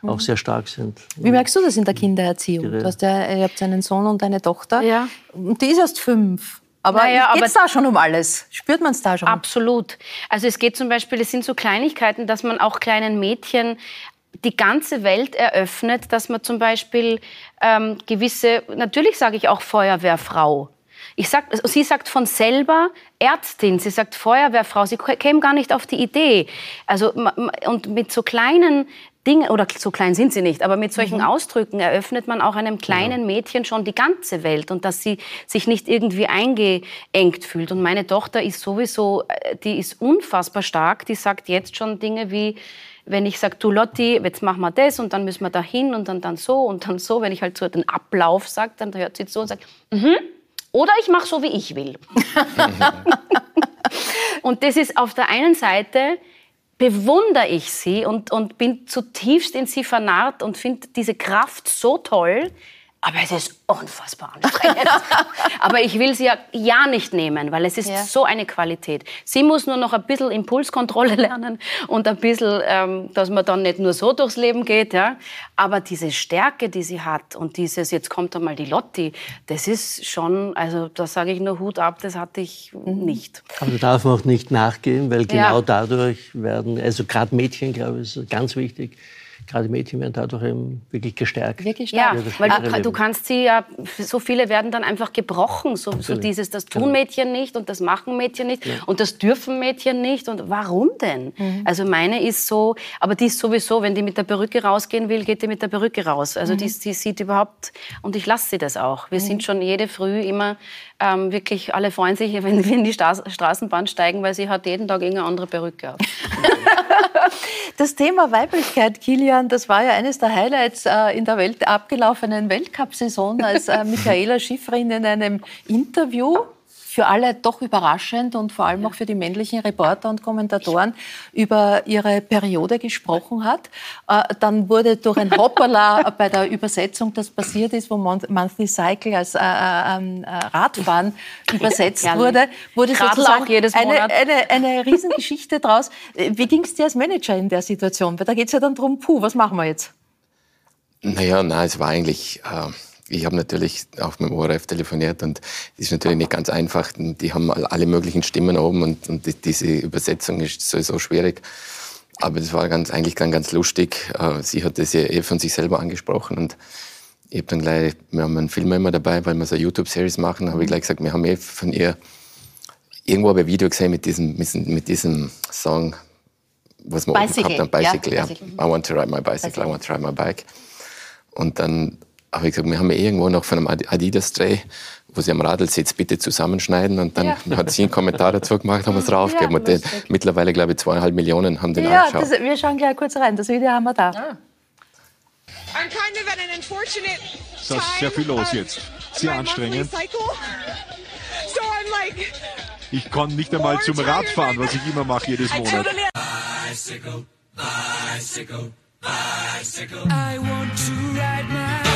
auch sehr stark sind. Wie merkst du das in der Kindererziehung? Du hast ja, ihr habt einen Sohn und eine Tochter. Ja. Und die ist erst fünf. Aber Naja, geht es da schon um alles? Spürt man es da schon? Absolut. Also es geht zum Beispiel, es sind so Kleinigkeiten, dass man auch kleinen Mädchen die ganze Welt eröffnet, dass man zum Beispiel ähm, gewisse, natürlich sage ich auch Feuerwehrfrau. Ich sag, also sie sagt von selber Ärztin, sie sagt Feuerwehrfrau, sie käme gar nicht auf die Idee. Also, und mit so kleinen Dinge, oder so klein sind sie nicht, aber mit solchen Ausdrücken eröffnet man auch einem kleinen Mädchen schon die ganze Welt und dass sie sich nicht irgendwie eingeengt fühlt. Und meine Tochter ist sowieso, äh, die ist unfassbar stark, die sagt jetzt schon Dinge wie, wenn ich sage, du Lotti, jetzt machen wir das und dann müssen wir da hin und dann, dann so und dann so, wenn ich halt so den Ablauf sage, dann hört sie so und sagt, mhm. oder ich mache so, wie ich will. Und das ist auf der einen Seite bewundere ich sie und, und bin zutiefst in sie vernarrt und finde diese Kraft so toll. Aber es ist unfassbar anstrengend. Aber ich will sie ja, ja nicht nehmen, weil es ist Ja. so eine Qualität. Sie muss nur noch ein bisschen Impulskontrolle lernen und ein bisschen, ähm, dass man dann nicht nur so durchs Leben geht. Ja? Aber diese Stärke, die sie hat und dieses, jetzt kommt einmal die Lotti, das ist schon, also da sage ich nur Hut ab, das hatte ich nicht. Aber da darf man auch nicht nachgeben, weil genau Ja. dadurch werden, also gerade Mädchen, glaube ich, ist ganz wichtig, gerade Mädchen werden dadurch eben wirklich gestärkt. Wirklich Ja, stark. das weil du, du kannst sie ja, so viele werden dann einfach gebrochen. So, so dieses, das tun Mädchen nicht und das machen Mädchen nicht und das dürfen Mädchen nicht. Und warum denn? Also meine ist so, aber die ist sowieso, wenn die mit der Perücke rausgehen will, geht die mit der Perücke raus. Also die, die sieht überhaupt, und ich lasse sie das auch. Wir sind schon jede Früh immer ähm, wirklich, alle freuen sich, wenn wir in die Stas- Straßenbahn steigen, weil sie hat jeden Tag irgendeine andere Perücke auf. Das Thema Weiblichkeit, Kilian, das war ja eines der Highlights äh, in der Welt abgelaufenen Weltcup-Saison, als äh, Michaela Schifrin in einem Interview für alle doch überraschend und vor allem auch für die männlichen Reporter und Kommentatoren über ihre Periode gesprochen hat. Äh, dann wurde durch ein Hoppala bei der Übersetzung, das passiert ist, wo Mon- Monthly Cycle als äh, äh, ähm, äh, Radfahren übersetzt wurde, wurde radl sozusagen jedes eine, Monat. eine, eine Riesengeschichte draus. Wie ging es dir als Manager in der Situation? Weil da geht es ja dann drum, puh, was machen wir jetzt? Naja, nein, es war eigentlich, äh, ich habe natürlich auch mit dem ORF telefoniert und es ist natürlich nicht ganz einfach. Die haben all- alle möglichen Stimmen oben und, und die, diese Übersetzung ist sowieso schwierig. Aber das war ganz, eigentlich dann ganz lustig. Äh, sie hat das ja eh von sich selber angesprochen und ich habe dann gleich, wir haben einen Film immer dabei, weil wir so eine YouTube-Series machen, habe ich gleich gesagt, wir haben eh von ihr irgendwo ein Video gesehen mit diesem, mit diesem, Song, was oben Bicycle, gehabt haben, Bicycle, ja. Bicycle. I want to ride my bicycle, I want to ride my bike. Und dann habe ich gesagt, wir haben ja irgendwo noch von einem Adi- Adidas-Dreh, wo sie am Radl sitzt, bitte zusammenschneiden. Und dann hat sie einen Kommentar dazu gemacht, haben wir es draufgegeben. und den, mittlerweile, glaube ich, zweieinhalb Millionen haben den Ja, angeschaut. das, wir schauen gleich kurz rein. Das Video haben wir da. I'm kind of at an unfortunate Da ist sehr viel los time jetzt. Sehr anstrengend. So I'm like, Ich kann nicht einmal zum Radfahren, was ich immer mache jedes I Monat. totally I want to ride my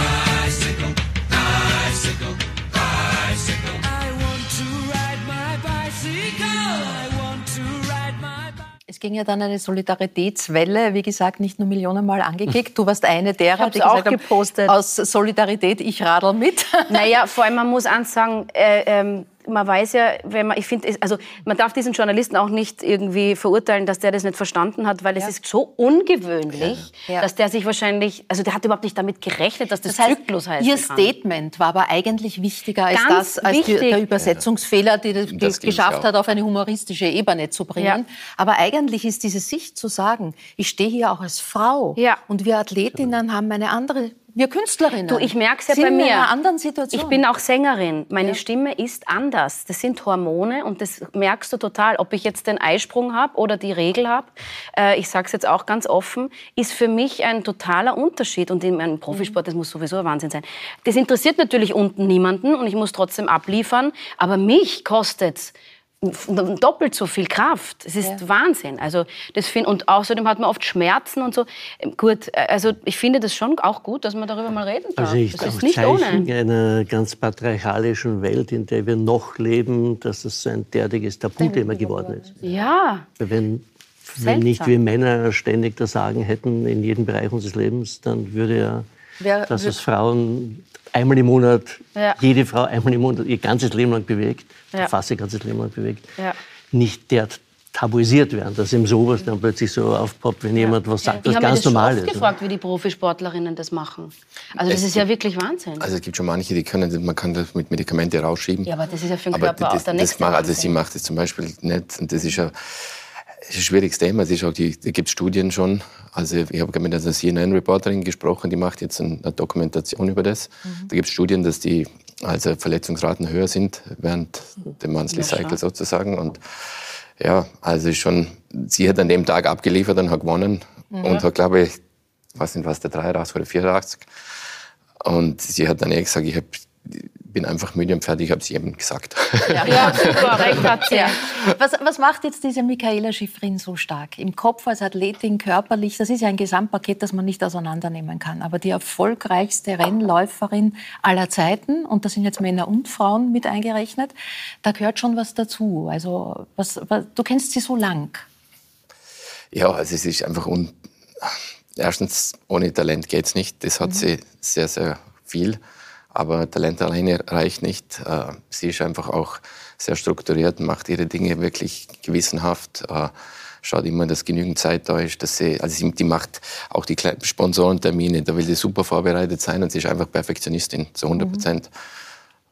ging ja dann eine Solidaritätswelle, wie gesagt, nicht nur millionenmal angekickt. Du warst eine derer, die auch gesagt haben, gepostet. aus Solidarität, ich radel mit. Naja, vor allem, man muss eins sagen, äh, ähm, man weiß ja, wenn man, ich finde, also man darf diesen Journalisten auch nicht irgendwie verurteilen, dass der das nicht verstanden hat, weil es ist so ungewöhnlich, Ja. dass der sich wahrscheinlich, also der hat überhaupt nicht damit gerechnet, dass das, Das heißt, Zyklus heißt. Ihr Statement war aber eigentlich wichtiger als Ganz das, als die, der Übersetzungsfehler, die das, Das geschafft ja. hat, auf eine humoristische Ebene zu bringen. Ja. Aber eigentlich ist diese Sicht zu sagen, ich stehe hier auch als Frau Ja. und wir Athletinnen haben eine andere, wir Künstlerinnen. Du, ich merke es ja sind bei in mir. einer anderen Situation. Ich bin auch Sängerin. Meine Stimme ist anders. Das sind Hormone und das merkst du total. Ob ich jetzt den Eisprung habe oder die Regel habe, äh, ich sage es jetzt auch ganz offen, ist für mich ein totaler Unterschied. Und in meinem Profisport, das muss sowieso ein Wahnsinn sein. Das interessiert natürlich unten niemanden und ich muss trotzdem abliefern. Aber mich kostet doppelt so viel Kraft. Es ist Wahnsinn. Also das find, und außerdem hat man oft Schmerzen und so. Gut, äh, also ich finde das schon auch gut, dass man darüber mal reden darf. Also ich das ist nicht Zeichen ohne. einer ganz patriarchalischen Welt, in der wir noch leben, dass es so ein derartiges Tabuthema geworden ist. Ja, Wenn, wenn nicht wir Männer ständig das Sagen hätten in jedem Bereich unseres Lebens, dann würde ja Wer- das, was Frauen einmal im Monat, Ja. jede Frau einmal im Monat ihr ganzes Leben lang bewegt, Ja. fast ihr ganzes Leben lang bewegt, Ja. nicht derart tabuisiert werden, dass eben sowas dann plötzlich so aufpoppt, wenn jemand was sagt, was mich ganz normal ist. ne? gefragt, wie die Profisportlerinnen das machen. Also das Es ist ja wirklich Wahnsinn. Also es gibt schon manche, die können, man kann das mit Medikamenten rausschieben. ja, aber das ist ja für den Aber Körper auch das, der das nächste macht, also sie macht das zum Beispiel nicht. Und das ist ja, Es schwieriges Thema. Es ist auch die, da gibt es Studien schon. Also ich habe mit einer CNN-Reporterin gesprochen, die macht jetzt eine Dokumentation über das. Da gibt es Studien, dass die also Verletzungsraten höher sind während dem Monthly Ja. Cycle sozusagen. Und ja, also ist schon, sie hat an dem Tag abgeliefert und hat gewonnen Mhm. und hat, glaube ich, was sind was, der 83 oder 84. Und sie hat dann eh gesagt, ich hab, bin einfach müde und fertig, ich habe es jedem gesagt. Ja, super, recht hat sie. Was, was macht jetzt diese Michaela Schifrin so stark? Im Kopf als Athletin, körperlich, das ist ja ein Gesamtpaket, das man nicht auseinandernehmen kann. Aber die erfolgreichste Rennläuferin aller Zeiten, und da sind jetzt Männer und Frauen mit eingerechnet, da gehört schon was dazu. Also, was, was, du kennst sie so lang. Ja, also es ist einfach un erstens ohne Talent geht's nicht. Das hat Mhm. sie sehr, sehr viel. Aber Talent alleine reicht nicht. Äh, Sie ist einfach auch sehr strukturiert, macht ihre Dinge wirklich gewissenhaft, äh, schaut immer, dass genügend Zeit da ist. Dass sie, also sie, die macht auch die Sponsorentermine, da will sie super vorbereitet sein und sie ist einfach Perfektionistin zu 100 Prozent.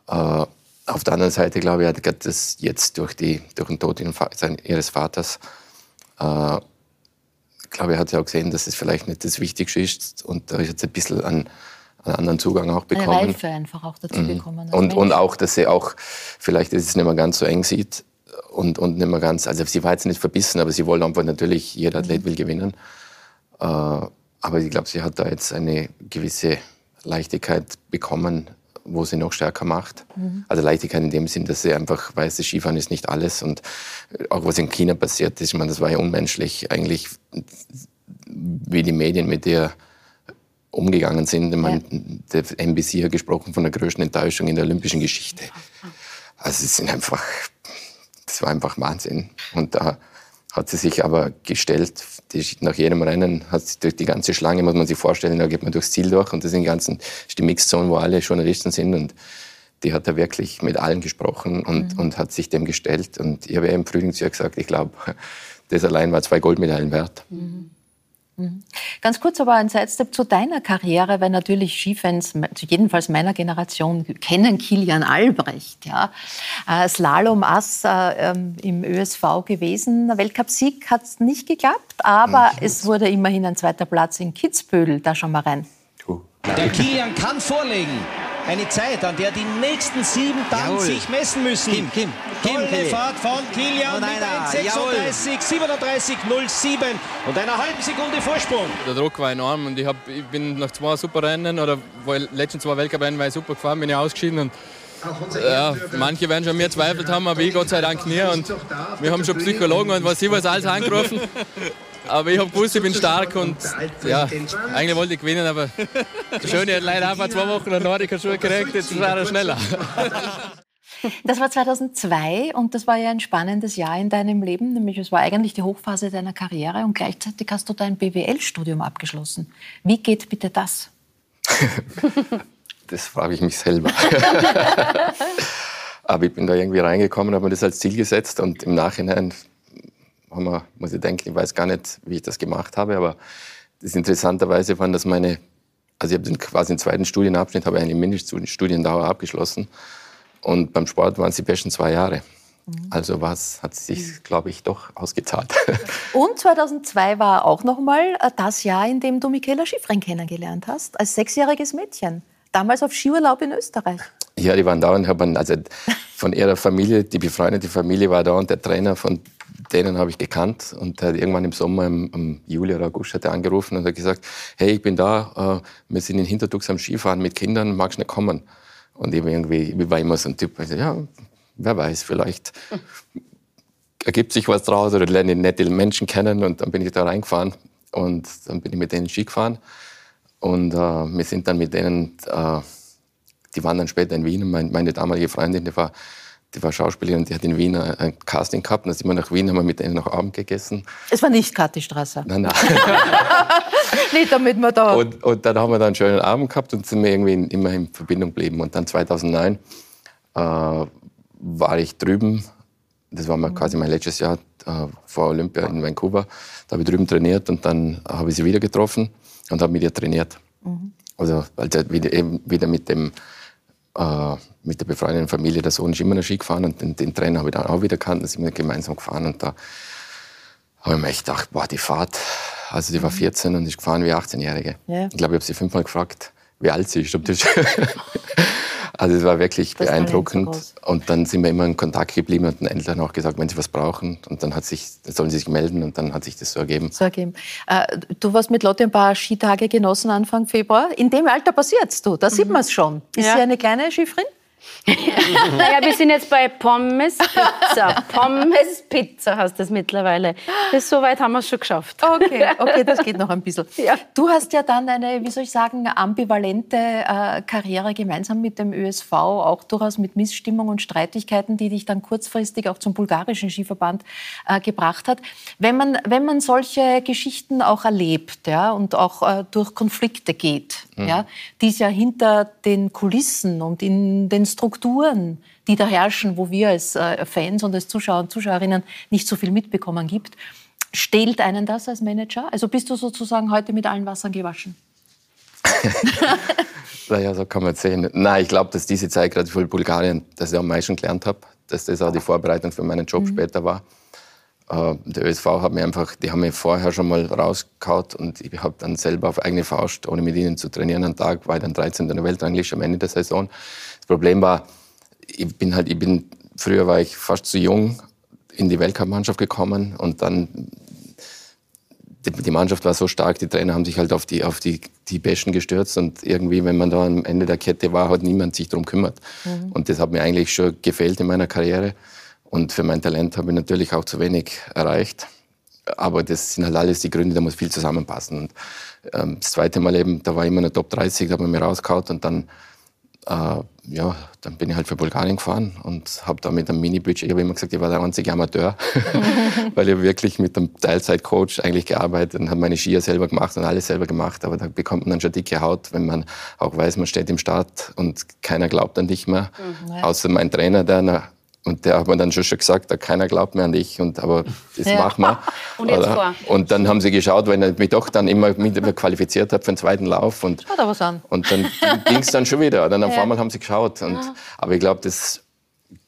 Äh, auf der anderen Seite, glaube ich, hat das jetzt durch, die, durch den Tod ihres Vaters ich glaube, er hat ja auch gesehen, dass es vielleicht nicht das Wichtigste ist. Und da ist jetzt ein bisschen einen, einen anderen Zugang auch Eine bekommen. Reife einfach auch dazu Mhm. bekommen. Und, Mensch. und auch, dass sie auch vielleicht sie es nicht mehr ganz so eng sieht und, und nicht mehr ganz, also sie war jetzt nicht verbissen, aber sie wollte einfach natürlich, jeder Athlet will gewinnen. Äh, aber ich glaube, sie hat da jetzt eine gewisse Leichtigkeit bekommen, wo sie noch stärker macht. Mhm. Also Leichtigkeit in dem Sinn, dass sie einfach weiß, das Skifahren ist nicht alles. Und auch was in China passiert ist, ich meine, das war ja unmenschlich. Eigentlich, wie die Medien mit ihr umgegangen sind. Ich meine, der NBC hat gesprochen von der größten Enttäuschung in der olympischen Geschichte. Also es sind einfach, das war einfach Wahnsinn. Und da hat sie sich aber gestellt, die, nach jedem Rennen hat sie durch die ganze Schlange, muss man sich vorstellen, da geht man durchs Ziel durch und das sind die ganzen, die Mixzone, wo alle Journalisten sind und die hat da wirklich mit allen gesprochen und, und hat sich dem gestellt. Und ich habe ja im Frühling zu ihr gesagt, ich glaube, das allein war zwei Goldmedaillen wert. Mhm. Ganz kurz aber ein Sidestep zu deiner Karriere, weil natürlich Skifans, jedenfalls meiner Generation, kennen Kilian Albrecht. Ja. Äh, Slalom-Ass äh, ähm, im ÖSV gewesen. Weltcupsieg hat es nicht geklappt, aber es wurde immerhin ein zweiter Platz in Kitzbühel. Da schauen wir rein. Der Kilian kann vorlegen. Eine Zeit, an der die nächsten sieben dann Jawohl. sich messen müssen. Kim, Kim, Kim, Tolle Kili. Fahrt von Kilian Und mit einer, 1,36, 37, 07 und einer halben Sekunde Vorsprung. Der Druck war enorm und ich, hab, ich bin nach zwei super Rennen oder weil letzten zwei Weltcuprennen war ich super gefahren, bin ich ausgeschieden und ja, manche werden schon mir zweifelt haben, aber ich Gott sei Dank nie und wir haben schon Psychologen und was ich was alles angerufen. Aber ich habe gewusst, ich bin stark und ja, eigentlich wollte ich gewinnen, aber der Schöne hat leider einfach zwei Wochen eine Nordica-Schuhe gekriegt, jetzt war er schneller. Das war 2002 und das war ja ein spannendes Jahr in deinem Leben, nämlich es war eigentlich die Hochphase deiner Karriere und gleichzeitig hast du dein BWL-Studium abgeschlossen. Wie geht bitte das? Das frage ich mich selber. Aber ich bin da irgendwie reingekommen, habe mir das als Ziel gesetzt und im Nachhinein wir, muss ich denken, ich weiß gar nicht, wie ich das gemacht habe, aber das interessanterweise waren das meine, also ich habe den quasi den zweiten Studienabschnitt, habe eine Mindeststudiendauer abgeschlossen und beim Sport waren es die besten zwei Jahre. Also was hat sich, glaube ich, doch ausgezahlt. Und 2002 war auch noch mal äh, das Jahr, in dem du Michaela Schifrin kennengelernt hast, als sechsjähriges Mädchen. Damals auf Skiurlaub in Österreich. Ja, die waren da und haben, also von ihrer Familie, die befreundete Familie war da und der Trainer von denen habe ich gekannt und der hat irgendwann im Sommer, im, im Juli oder August, hat er angerufen und hat gesagt, hey, ich bin da, äh, wir sind in Hinterdux am Skifahren mit Kindern, magst du nicht kommen? Und ich irgendwie, ich war immer so ein Typ, also, ja, wer weiß, vielleicht ergibt sich was draus oder lerne nette Menschen kennen und dann bin ich da reingefahren und dann bin ich mit denen Ski gefahren und äh, wir sind dann mit denen, äh, die waren dann später in Wien und mein, meine damalige Freundin, die war, die war Schauspielerin, die hat in Wien ein, Casting gehabt und dann sind wir nach Wien, haben wir mit denen noch Abend gegessen. Es war nicht Kathi Strasser. Nein, nein. nicht damit wir da... Und, und dann haben wir da einen schönen Abend gehabt und sind wir irgendwie in, immer in Verbindung geblieben. Und dann 2009 äh, war ich drüben, das war mal quasi mein letztes Jahr äh, vor Olympia in Vancouver, da habe ich drüben trainiert und dann habe ich sie wieder getroffen und habe mit ihr trainiert. Also, also wieder, eben wieder mit dem äh, mit der befreundeten Familie, der Sohn ist immer noch Ski gefahren und den, den Trainer habe ich dann auch wieder gekannt, dann sind wir gemeinsam gefahren und da habe ich mir echt gedacht, boah, die Fahrt, also die war 14 und ist gefahren wie 18-Jährige. Ja. Ich glaube, ich habe sie fünfmal gefragt, wie alt sie ist. Ob das also es war wirklich Das so beeindruckend. und dann sind wir immer in Kontakt geblieben und den Eltern auch gesagt, wenn sie was brauchen. Und dann hat sich, dann sollen sie sich melden und dann hat sich das so ergeben. So ergeben. Äh, du warst mit Lotte ein paar Skitage genossen Anfang Februar. In dem Alter passiert's du, da sieht man es schon. Ist Ja. sie eine kleine Skifrin? Naja, wir sind jetzt bei Pommes Pizza. Pommes Pizza heißt das mittlerweile. Das, so weit haben wir es schon geschafft. Okay, okay, das geht noch ein bisschen. Du hast ja dann eine, wie soll ich sagen, ambivalente äh, Karriere gemeinsam mit dem ÖSV, auch durchaus mit Missstimmung und Streitigkeiten, die dich dann kurzfristig auch zum bulgarischen Skiverband äh, gebracht hat. Wenn man, wenn man solche Geschichten auch erlebt ja, und auch äh, durch Konflikte geht, Mhm. ja, die es ja hinter den Kulissen und in den Strukturen, die da herrschen, wo wir als äh, Fans und als Zuschauer und Zuschauerinnen nicht so viel mitbekommen gibt, Stählt einen das als Manager? Also bist du sozusagen heute mit allen Wassern gewaschen? Naja, so kann man es sehen. Nein, ich glaube, dass diese Zeit gerade für Bulgarien, dass ich am meisten gelernt habe, dass das auch die Vorbereitung für meinen Job später war. Äh, der ÖSV hat mir einfach, die haben mir vorher schon mal rausgehauen und ich habe dann selber auf eigene Faust, ohne mit ihnen zu trainieren, einen Tag war ich dann 13. in der Weltrangliste am Ende der Saison. Das Problem war, ich bin halt, ich bin, früher war ich fast zu jung in die Weltcup-Mannschaft gekommen und dann die, die Mannschaft war so stark, die Trainer haben sich halt auf die, auf die, die Besten gestürzt und irgendwie, wenn man da am Ende der Kette war, hat niemand sich darum gekümmert. Mhm. Und das hat mir eigentlich schon gefehlt in meiner Karriere. Und für mein Talent habe ich natürlich auch zu wenig erreicht. Aber das sind halt alles die Gründe, da muss viel zusammenpassen. Und ähm, das zweite Mal eben, da war ich immer in der Top 30, da hat man mir rausgehauen und dann, äh, ja, dann bin ich halt für Bulgarien gefahren und habe da mit einem Mini-Budget, ich habe immer gesagt, ich war der einzige Amateur, weil ich wirklich mit einem Teilzeit-Coach eigentlich gearbeitet und habe meine Skier selber gemacht und alles selber gemacht. Aber da bekommt man dann schon dicke Haut, wenn man auch weiß, man steht im Start und keiner glaubt an dich mehr, Mhm. Außer mein Trainer, der und der hat mir dann schon schon gesagt, da keiner glaubt mehr an dich, und, aber das Ja. machen wir. Und jetzt Oder? vor. Und dann haben sie geschaut, weil ich mich doch dann immer qualifiziert habe für den zweiten Lauf. Und, Schau da was an. und dann ging es dann schon wieder. Dann auf Ja. einmal haben sie geschaut. Und, Ah. Aber ich glaube, das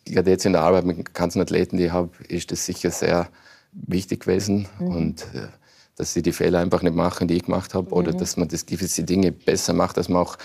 gerade jetzt in der Arbeit mit den ganzen Athleten, die ich habe, ist das sicher sehr wichtig gewesen. Mhm. Und äh, dass sie die Fehler einfach nicht machen, die ich gemacht habe. Oder Mhm. dass man das gewisse Dinge besser macht, dass man auch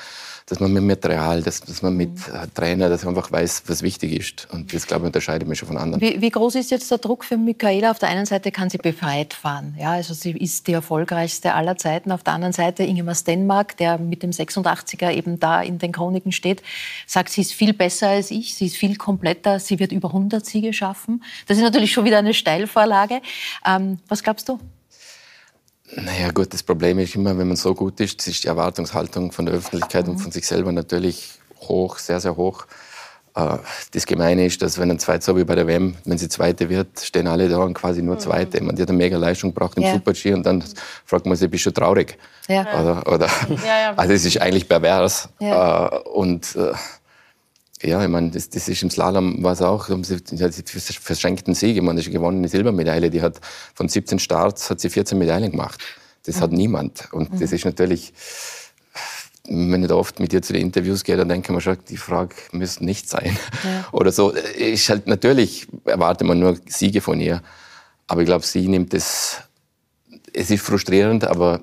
dass man mit Material, dass, dass man mit äh, Trainer, dass man einfach weiß, was wichtig ist. Und das, glaube ich, unterscheidet mich schon von anderen. Wie, wie groß ist jetzt der Druck für Michaela? Auf der einen Seite kann sie befreit fahren. Ja, also sie ist die erfolgreichste aller Zeiten. Auf der anderen Seite Ingemar Stenmark, der mit dem 86er eben da in den Chroniken steht, sagt, sie ist viel besser als ich, sie ist viel kompletter, sie wird über 100 Siege schaffen. Das ist natürlich schon wieder eine Steilvorlage. Ähm, was glaubst du? Naja, gut, das Problem ist immer, wenn man so gut ist, ist die Erwartungshaltung von der Öffentlichkeit und von sich selber natürlich hoch, sehr, sehr hoch. Äh, Das Gemeine ist, dass wenn ein Zweiter, so wie bei der WM, wenn sie Zweite wird, stehen alle da und quasi nur Zweite. Man, die hat eine mega Leistung gebracht im Ja. Super-G und dann fragt man sich, bist du traurig? Ja. Oder, oder, Ja, ja. Also es ist eigentlich pervers. Ja. Äh, Und äh, ja, ich meine, das, das ist im Slalom war es auch, haben sie die hat sie vers- verschenkten Sieg. Ich meine, das ist eine gewonnene Silbermedaille. Die hat von 17 Starts hat sie 14 Medaillen gemacht. Das hat niemand. Und das ist natürlich, wenn ich da oft mit ihr zu den Interviews gehe, dann denke ich mir schon, die Frage müsste nicht sein. Oder so. Ist halt, natürlich erwartet man nur Siege von ihr. Aber ich glaube, sie nimmt das, es ist frustrierend, aber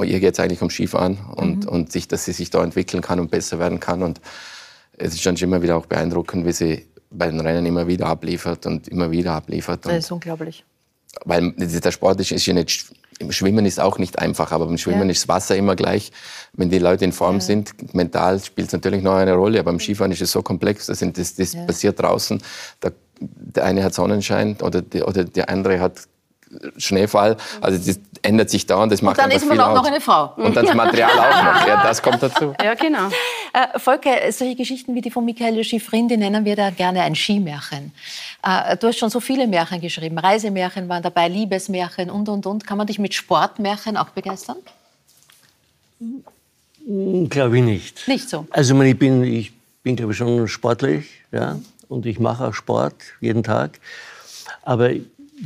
ihr geht es eigentlich um Skifahren und, Mhm. und sich, dass sie sich da entwickeln kann und besser werden kann. Und es ist schon immer wieder auch beeindruckend, wie sie bei den Rennen immer wieder abliefert und immer wieder abliefert. Das ist unglaublich. weil der Sport ist, ist ja nicht, im Schwimmen ist auch nicht einfach, aber beim Schwimmen Ja. ist das Wasser immer gleich. Wenn die Leute in Form sind, mental spielt es natürlich noch eine Rolle, aber beim Skifahren ist es so komplex, das, sind, das, das Ja. passiert draußen. Da, der eine hat Sonnenschein oder, die, oder der andere hat Schneefall. Also das ändert sich da und das Und macht dann einfach ist man auch aus. noch eine Frau. Und dann das Material auch noch. Ja, das kommt dazu. Ja, genau. Äh, Volker, solche Geschichten wie die von Michael Schifrin, die nennen wir da gerne ein Skimärchen. Äh, du hast schon so viele Märchen geschrieben. Reisemärchen waren dabei, Liebesmärchen und, und, und. Kann man dich mit Sportmärchen auch begeistern? Glaube ich nicht. Nicht so. Also ich, meine, ich bin, ich bin glaube ich, schon sportlich, ja, und ich mache auch Sport jeden Tag. Aber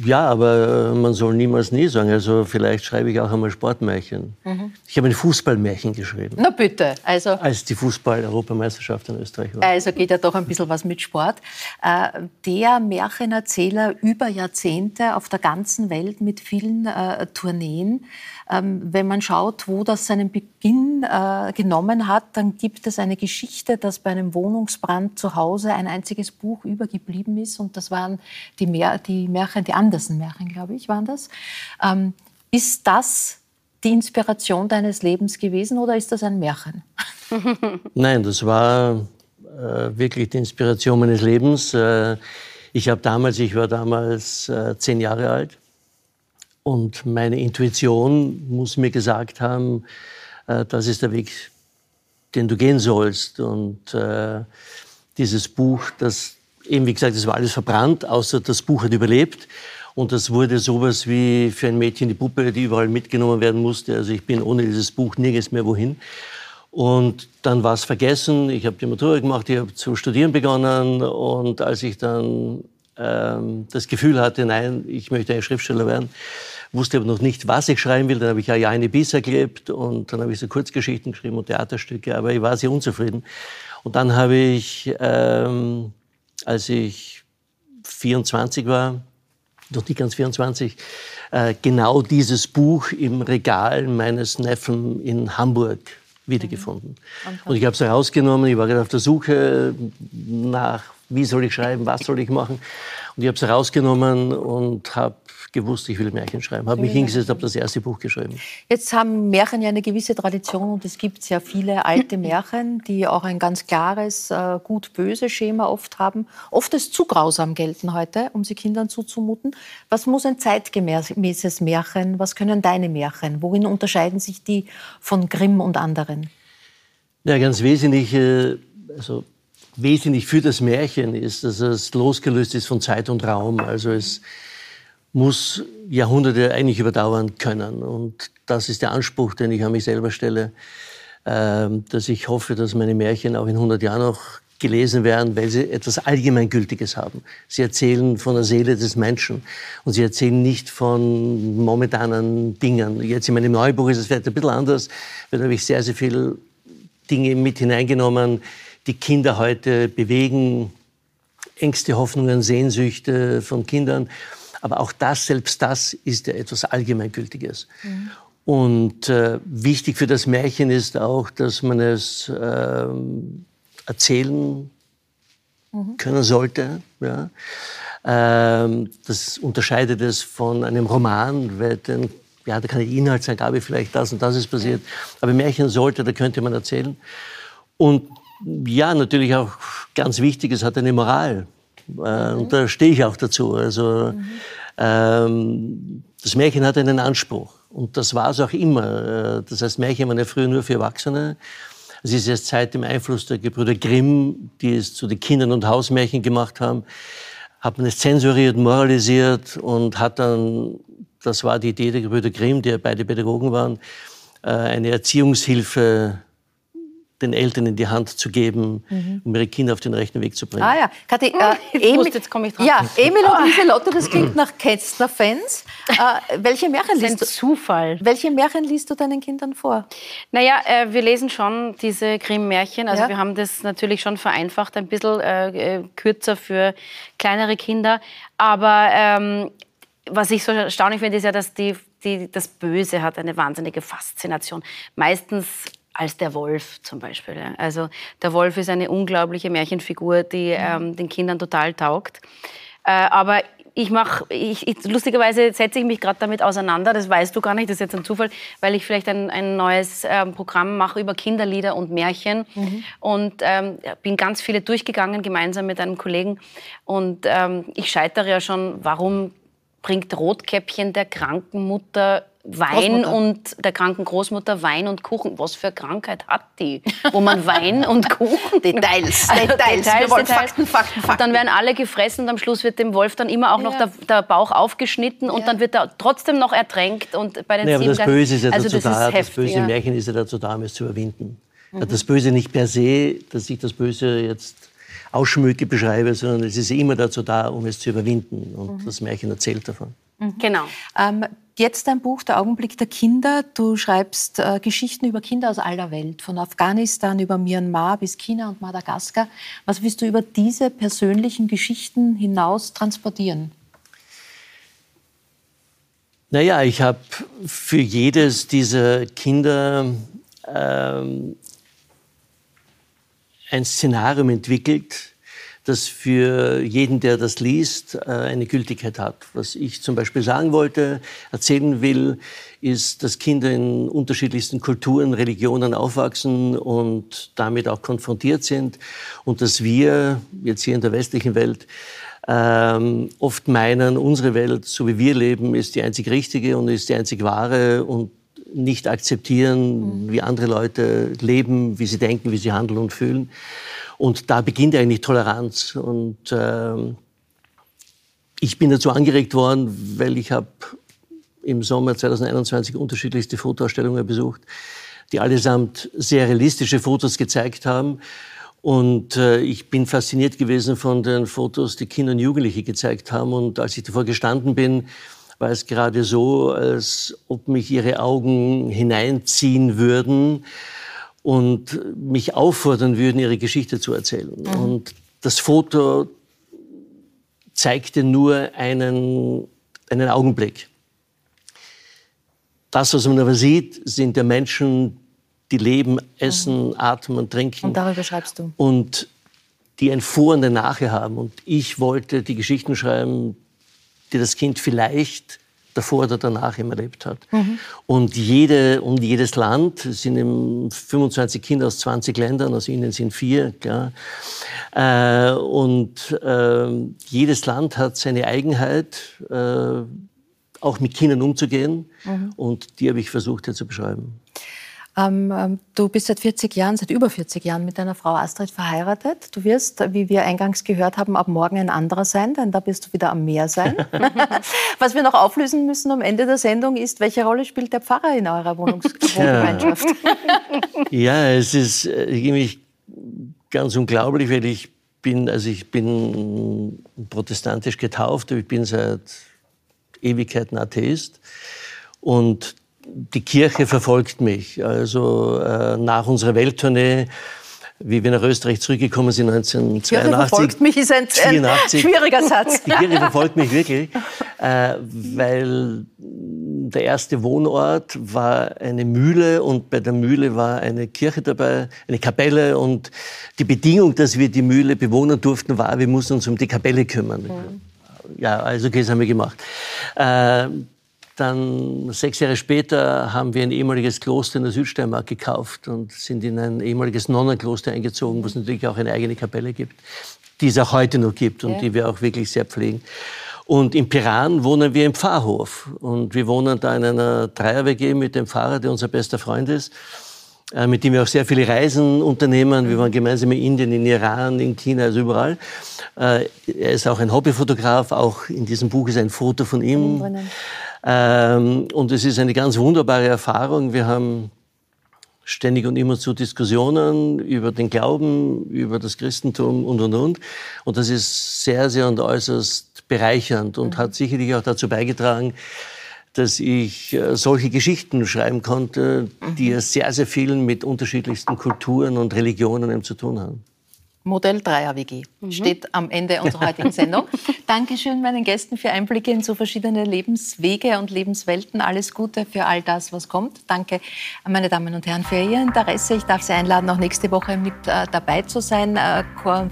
Ja, aber äh, man soll niemals nie sagen. Also vielleicht schreibe ich auch einmal Sportmärchen. Mhm. Ich habe ein Fußballmärchen geschrieben, Na bitte, also, als die Fußball-Europameisterschaft in Österreich war. also geht ja doch ein bisschen was mit Sport. Äh, der Märchenerzähler über Jahrzehnte auf der ganzen Welt mit vielen äh, Tourneen. Ähm, wenn man schaut, wo das seinen Beginn äh, genommen hat, dann gibt es eine Geschichte, dass bei einem Wohnungsbrand zu Hause ein einziges Buch übergeblieben ist. Und das waren die, Mär die Märchen, die Andersen-Märchen, glaube ich, waren das. Ähm, ist das die Inspiration deines Lebens gewesen oder ist das ein Märchen? Nein, das war äh, wirklich die Inspiration meines Lebens. Äh, ich habe damals, ich war damals äh, zehn Jahre alt und meine Intuition muss mir gesagt haben, äh, das ist der Weg, den du gehen sollst. Und äh, dieses Buch, das eben wie gesagt, es war alles verbrannt, außer das Buch hat überlebt. Und das wurde sowas wie für ein Mädchen die Puppe, die überall mitgenommen werden musste. Also ich bin ohne dieses Buch nirgends mehr wohin. Und dann war es vergessen. Ich habe die Matura gemacht, ich habe zu studieren begonnen. Und als ich dann ähm, das Gefühl hatte, nein, ich möchte ein Schriftsteller werden, wusste aber noch nicht, was ich schreiben will. Dann habe ich ja Jaine Bisser gelebt und dann habe ich so Kurzgeschichten geschrieben und Theaterstücke, aber ich war sehr unzufrieden. Und dann habe ich, ähm, als ich 24 war, noch nicht ganz 24, äh, genau dieses Buch im Regal meines Neffen in Hamburg wiedergefunden. Und ich habe es herausgenommen, ich war gerade auf der Suche nach, wie soll ich schreiben, was soll ich machen. Und ich habe es herausgenommen und habe gewusst, ich will Märchen schreiben. Habe mich hingesetzt, habe das erste Buch geschrieben. Jetzt haben Märchen ja eine gewisse Tradition und es gibt sehr viele alte Märchen, die auch ein ganz klares äh, gut-böse Schema oft haben. Oft als zu grausam gelten heute, um sie Kindern zuzumuten. Was muss ein zeitgemäßes Märchen? Was können deine Märchen? Worin unterscheiden sich die von Grimm und anderen? Ja, ganz wesentlich, äh, also wesentlich für das Märchen ist, dass es losgelöst ist von Zeit und Raum. Also es muss Jahrhunderte eigentlich überdauern können. Und das ist der Anspruch, den ich an mich selber stelle, ähm, dass ich hoffe, dass meine Märchen auch in 100 Jahren noch gelesen werden, weil sie etwas Allgemeingültiges haben. Sie erzählen von der Seele des Menschen und sie erzählen nicht von momentanen Dingen. Jetzt in meinem neuen Buch ist es vielleicht ein bisschen anders, weil da habe ich sehr, sehr viele Dinge mit hineingenommen, die Kinder heute bewegen, Ängste, Hoffnungen, Sehnsüchte von Kindern. Aber auch das, selbst das ist ja etwas Allgemeingültiges. Mhm. Und äh, wichtig für das Märchen ist auch, dass man es ähm, erzählen können sollte. Ja. Ähm, das unterscheidet es von einem Roman, weil den, ja, da kann die Inhaltsangabe vielleicht das und das ist passiert. Aber Märchen sollte, da könnte man erzählen. Und ja, natürlich auch ganz wichtig, es hat eine Moral. Und da stehe ich auch dazu. Also ähm, das Märchen hat einen Anspruch. Und das war es auch immer. Äh, Das heißt, Märchen waren ja früher nur für Erwachsene. Es ist erst seit dem Einfluss der Gebrüder Grimm, die es zu den Kindern- und Hausmärchen gemacht haben, hat man es zensuriert, moralisiert und hat dann, das war die Idee der Gebrüder Grimm, die ja beide Pädagogen waren, äh, eine Erziehungshilfe den Eltern in die Hand zu geben, Mhm. um ihre Kinder auf den rechten Weg zu bringen. Ah ja, Kathi, äh, Jetzt Emil, jetzt komm ich dran. Ja, Emil und Lieselotte, das klingt nach Kästner-Fans. Äh, welche Märchen Das ist ein liest du? Zufall. Welche Märchen liest du deinen Kindern vor? Naja, äh, wir lesen schon diese Grimm-Märchen. Also Ja. wir haben das natürlich schon vereinfacht, ein bisschen äh, äh, kürzer für kleinere Kinder. Aber ähm, was ich so erstaunlich finde, ist ja, dass die, die, das Böse hat eine wahnsinnige Faszination. Meistens als der Wolf zum Beispiel. Also der Wolf ist eine unglaubliche Märchenfigur, die ähm, den Kindern total taugt. Äh, aber ich mache, lustigerweise setze ich mich gerade damit auseinander, das weißt du gar nicht, das ist jetzt ein Zufall, weil ich vielleicht ein, ein neues ähm, Programm mache über Kinderlieder und Märchen und ähm, bin ganz viele durchgegangen, gemeinsam mit einem Kollegen und ähm, ich scheitere ja schon, warum bringt Rotkäppchen der kranken Mutter Wein Großmutter. und der kranken Großmutter Wein und Kuchen. Was für Krankheit hat die, wo man Wein und Kuchen Details, also Details. Wir wollen Fakten, Fakten, Und dann werden alle gefressen und am Schluss wird dem Wolf dann immer auch noch Ja. der, der Bauch aufgeschnitten und dann wird er trotzdem noch ertränkt. Und bei den Nee, aber das Böse ist ja also dazu das da, das böse ja. Märchen ist ja dazu da, um es zu überwinden. Mhm. Das Böse nicht per se, dass ich das Böse jetzt ausschmücke, beschreibe, sondern es ist immer dazu da, um es zu überwinden. Und Mhm. das Märchen erzählt davon. Genau. Ähm, jetzt dein Buch, Der Augenblick der Kinder. Du schreibst äh, Geschichten über Kinder aus aller Welt, von Afghanistan über Myanmar bis China und Madagaskar. Was willst du über diese persönlichen Geschichten hinaus transportieren? Naja, ich habe für jedes dieser Kinder ähm, ein Szenarium entwickelt, das für jeden, der das liest, äh, eine Gültigkeit hat. Was ich zum Beispiel sagen wollte, erzählen will, ist, dass Kinder in unterschiedlichsten Kulturen, Religionen aufwachsen und damit auch konfrontiert sind und dass wir jetzt hier in der westlichen Welt ähm, oft meinen, unsere Welt, so wie wir leben, ist die einzig richtige und ist die einzig wahre und nicht akzeptieren, wie andere Leute leben, wie sie denken, wie sie handeln und fühlen. Und da beginnt eigentlich Toleranz. Und ähm, ich bin dazu angeregt worden, weil ich habe im Sommer 2021 unterschiedlichste Fotoausstellungen besucht, die allesamt sehr realistische Fotos gezeigt haben. Und äh, ich bin fasziniert gewesen von den Fotos, die Kinder und Jugendliche gezeigt haben. Und als ich davor gestanden bin, war es gerade so, als ob mich ihre Augen hineinziehen würden und mich auffordern würden, ihre Geschichte zu erzählen. Mhm. Und das Foto zeigte nur einen, einen Augenblick. Das, was man aber sieht, sind ja Menschen, die leben, essen, atmen und trinken. Und darüber schreibst du. Und die ein Vor und ein Nachher haben. Und ich wollte die Geschichten schreiben, die das Kind vielleicht davor oder danach immer erlebt hat. Mhm. Und, jede, und jedes Land, es sind eben 25 Kinder aus 20 Ländern, aus ihnen sind vier, klar. Äh, und äh, jedes Land hat seine Eigenheit, äh, auch mit Kindern umzugehen. Mhm. Und die habe ich versucht hier zu beschreiben. Ähm, ähm, du bist seit 40 Jahren, seit über 40 Jahren mit deiner Frau Astrid verheiratet. Du wirst, wie wir eingangs gehört haben, ab morgen ein anderer sein, denn da wirst du wieder am Meer sein. Was wir noch auflösen müssen am Ende der Sendung ist, welche Rolle spielt der Pfarrer in eurer Wohnungs Wohngemeinschaft? Ja, es ist äh, irgendwie ganz unglaublich, weil ich bin, also ich bin protestantisch getauft, ich bin seit Ewigkeiten Atheist und die Kirche verfolgt mich. Also äh, nach unserer Welttournee, wie wir nach Österreich zurückgekommen sind, 1982. Kirche verfolgt mich ist ein, ein 84. schwieriger Satz. Die Kirche verfolgt mich wirklich, äh, weil der erste Wohnort war eine Mühle und bei der Mühle war eine Kirche dabei, eine Kapelle und die Bedingung, dass wir die Mühle bewohnen durften, war, wir mussten uns um die Kapelle kümmern. Ja, also okay, das haben wir gemacht. Äh, dann sechs Jahre später haben wir ein ehemaliges Kloster in der Südsteiermark gekauft und sind in ein ehemaliges Nonnenkloster eingezogen, wo es natürlich auch eine eigene Kapelle gibt, die es auch heute noch gibt und Ja. die wir auch wirklich sehr pflegen. Und in Piran wohnen wir im Pfarrhof und wir wohnen da in einer Dreier-WG mit dem Pfarrer, der unser bester Freund ist, mit dem wir auch sehr viele Reisen unternehmen. Wir waren gemeinsam in Indien, in Iran, in China, also überall. Äh, Er ist auch ein Hobbyfotograf, auch in diesem Buch ist ein Foto von ihm. Ähm, und es ist eine ganz wunderbare Erfahrung. Wir haben ständig und immer zu Diskussionen über den Glauben, über das Christentum und, und, und. Und das ist sehr, sehr und äußerst bereichernd und hat sicherlich auch dazu beigetragen, dass ich äh, solche Geschichten schreiben konnte, die ja sehr, sehr viel mit unterschiedlichsten Kulturen und Religionen eben zu tun haben. Modell 3er WG steht am Ende unserer heutigen Sendung. Dankeschön meinen Gästen für Einblicke in so verschiedene Lebenswege und Lebenswelten. Alles Gute für all das, was kommt. Danke, meine Damen und Herren, für Ihr Interesse. Ich darf Sie einladen, auch nächste Woche mit äh, dabei zu sein. Äh,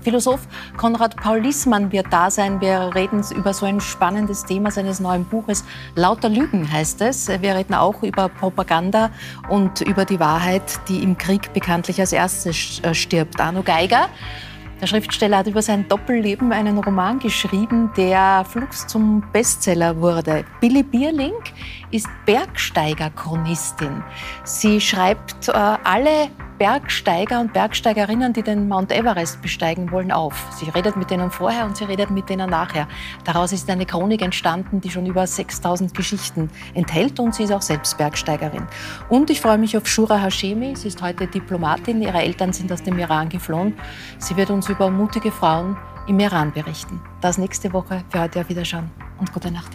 Philosoph Konrad Paul Lissmann wird da sein. Wir reden über so ein spannendes Thema seines neuen Buches. Lauter Lügen heißt es. Wir reden auch über Propaganda und über die Wahrheit, die im Krieg bekanntlich als erstes äh, stirbt. Arno Geiger der Schriftsteller hat über sein Doppelleben einen Roman geschrieben, der flugs zum Bestseller wurde. Billy Bierling ist Bergsteigerchronistin. Sie schreibt äh, alle Bergsteiger und Bergsteigerinnen, die den Mount Everest besteigen wollen, auf. Sie redet mit denen vorher und sie redet mit denen nachher. Daraus ist eine Chronik entstanden, die schon über 6000 Geschichten enthält und sie ist auch selbst Bergsteigerin. Und ich freue mich auf Shura Hashemi. Sie ist heute Diplomatin. Ihre Eltern sind aus dem Iran geflohen. Sie wird uns über mutige Frauen im Iran berichten. Das nächste Woche. Für heute auf Wiederschauen und gute Nacht.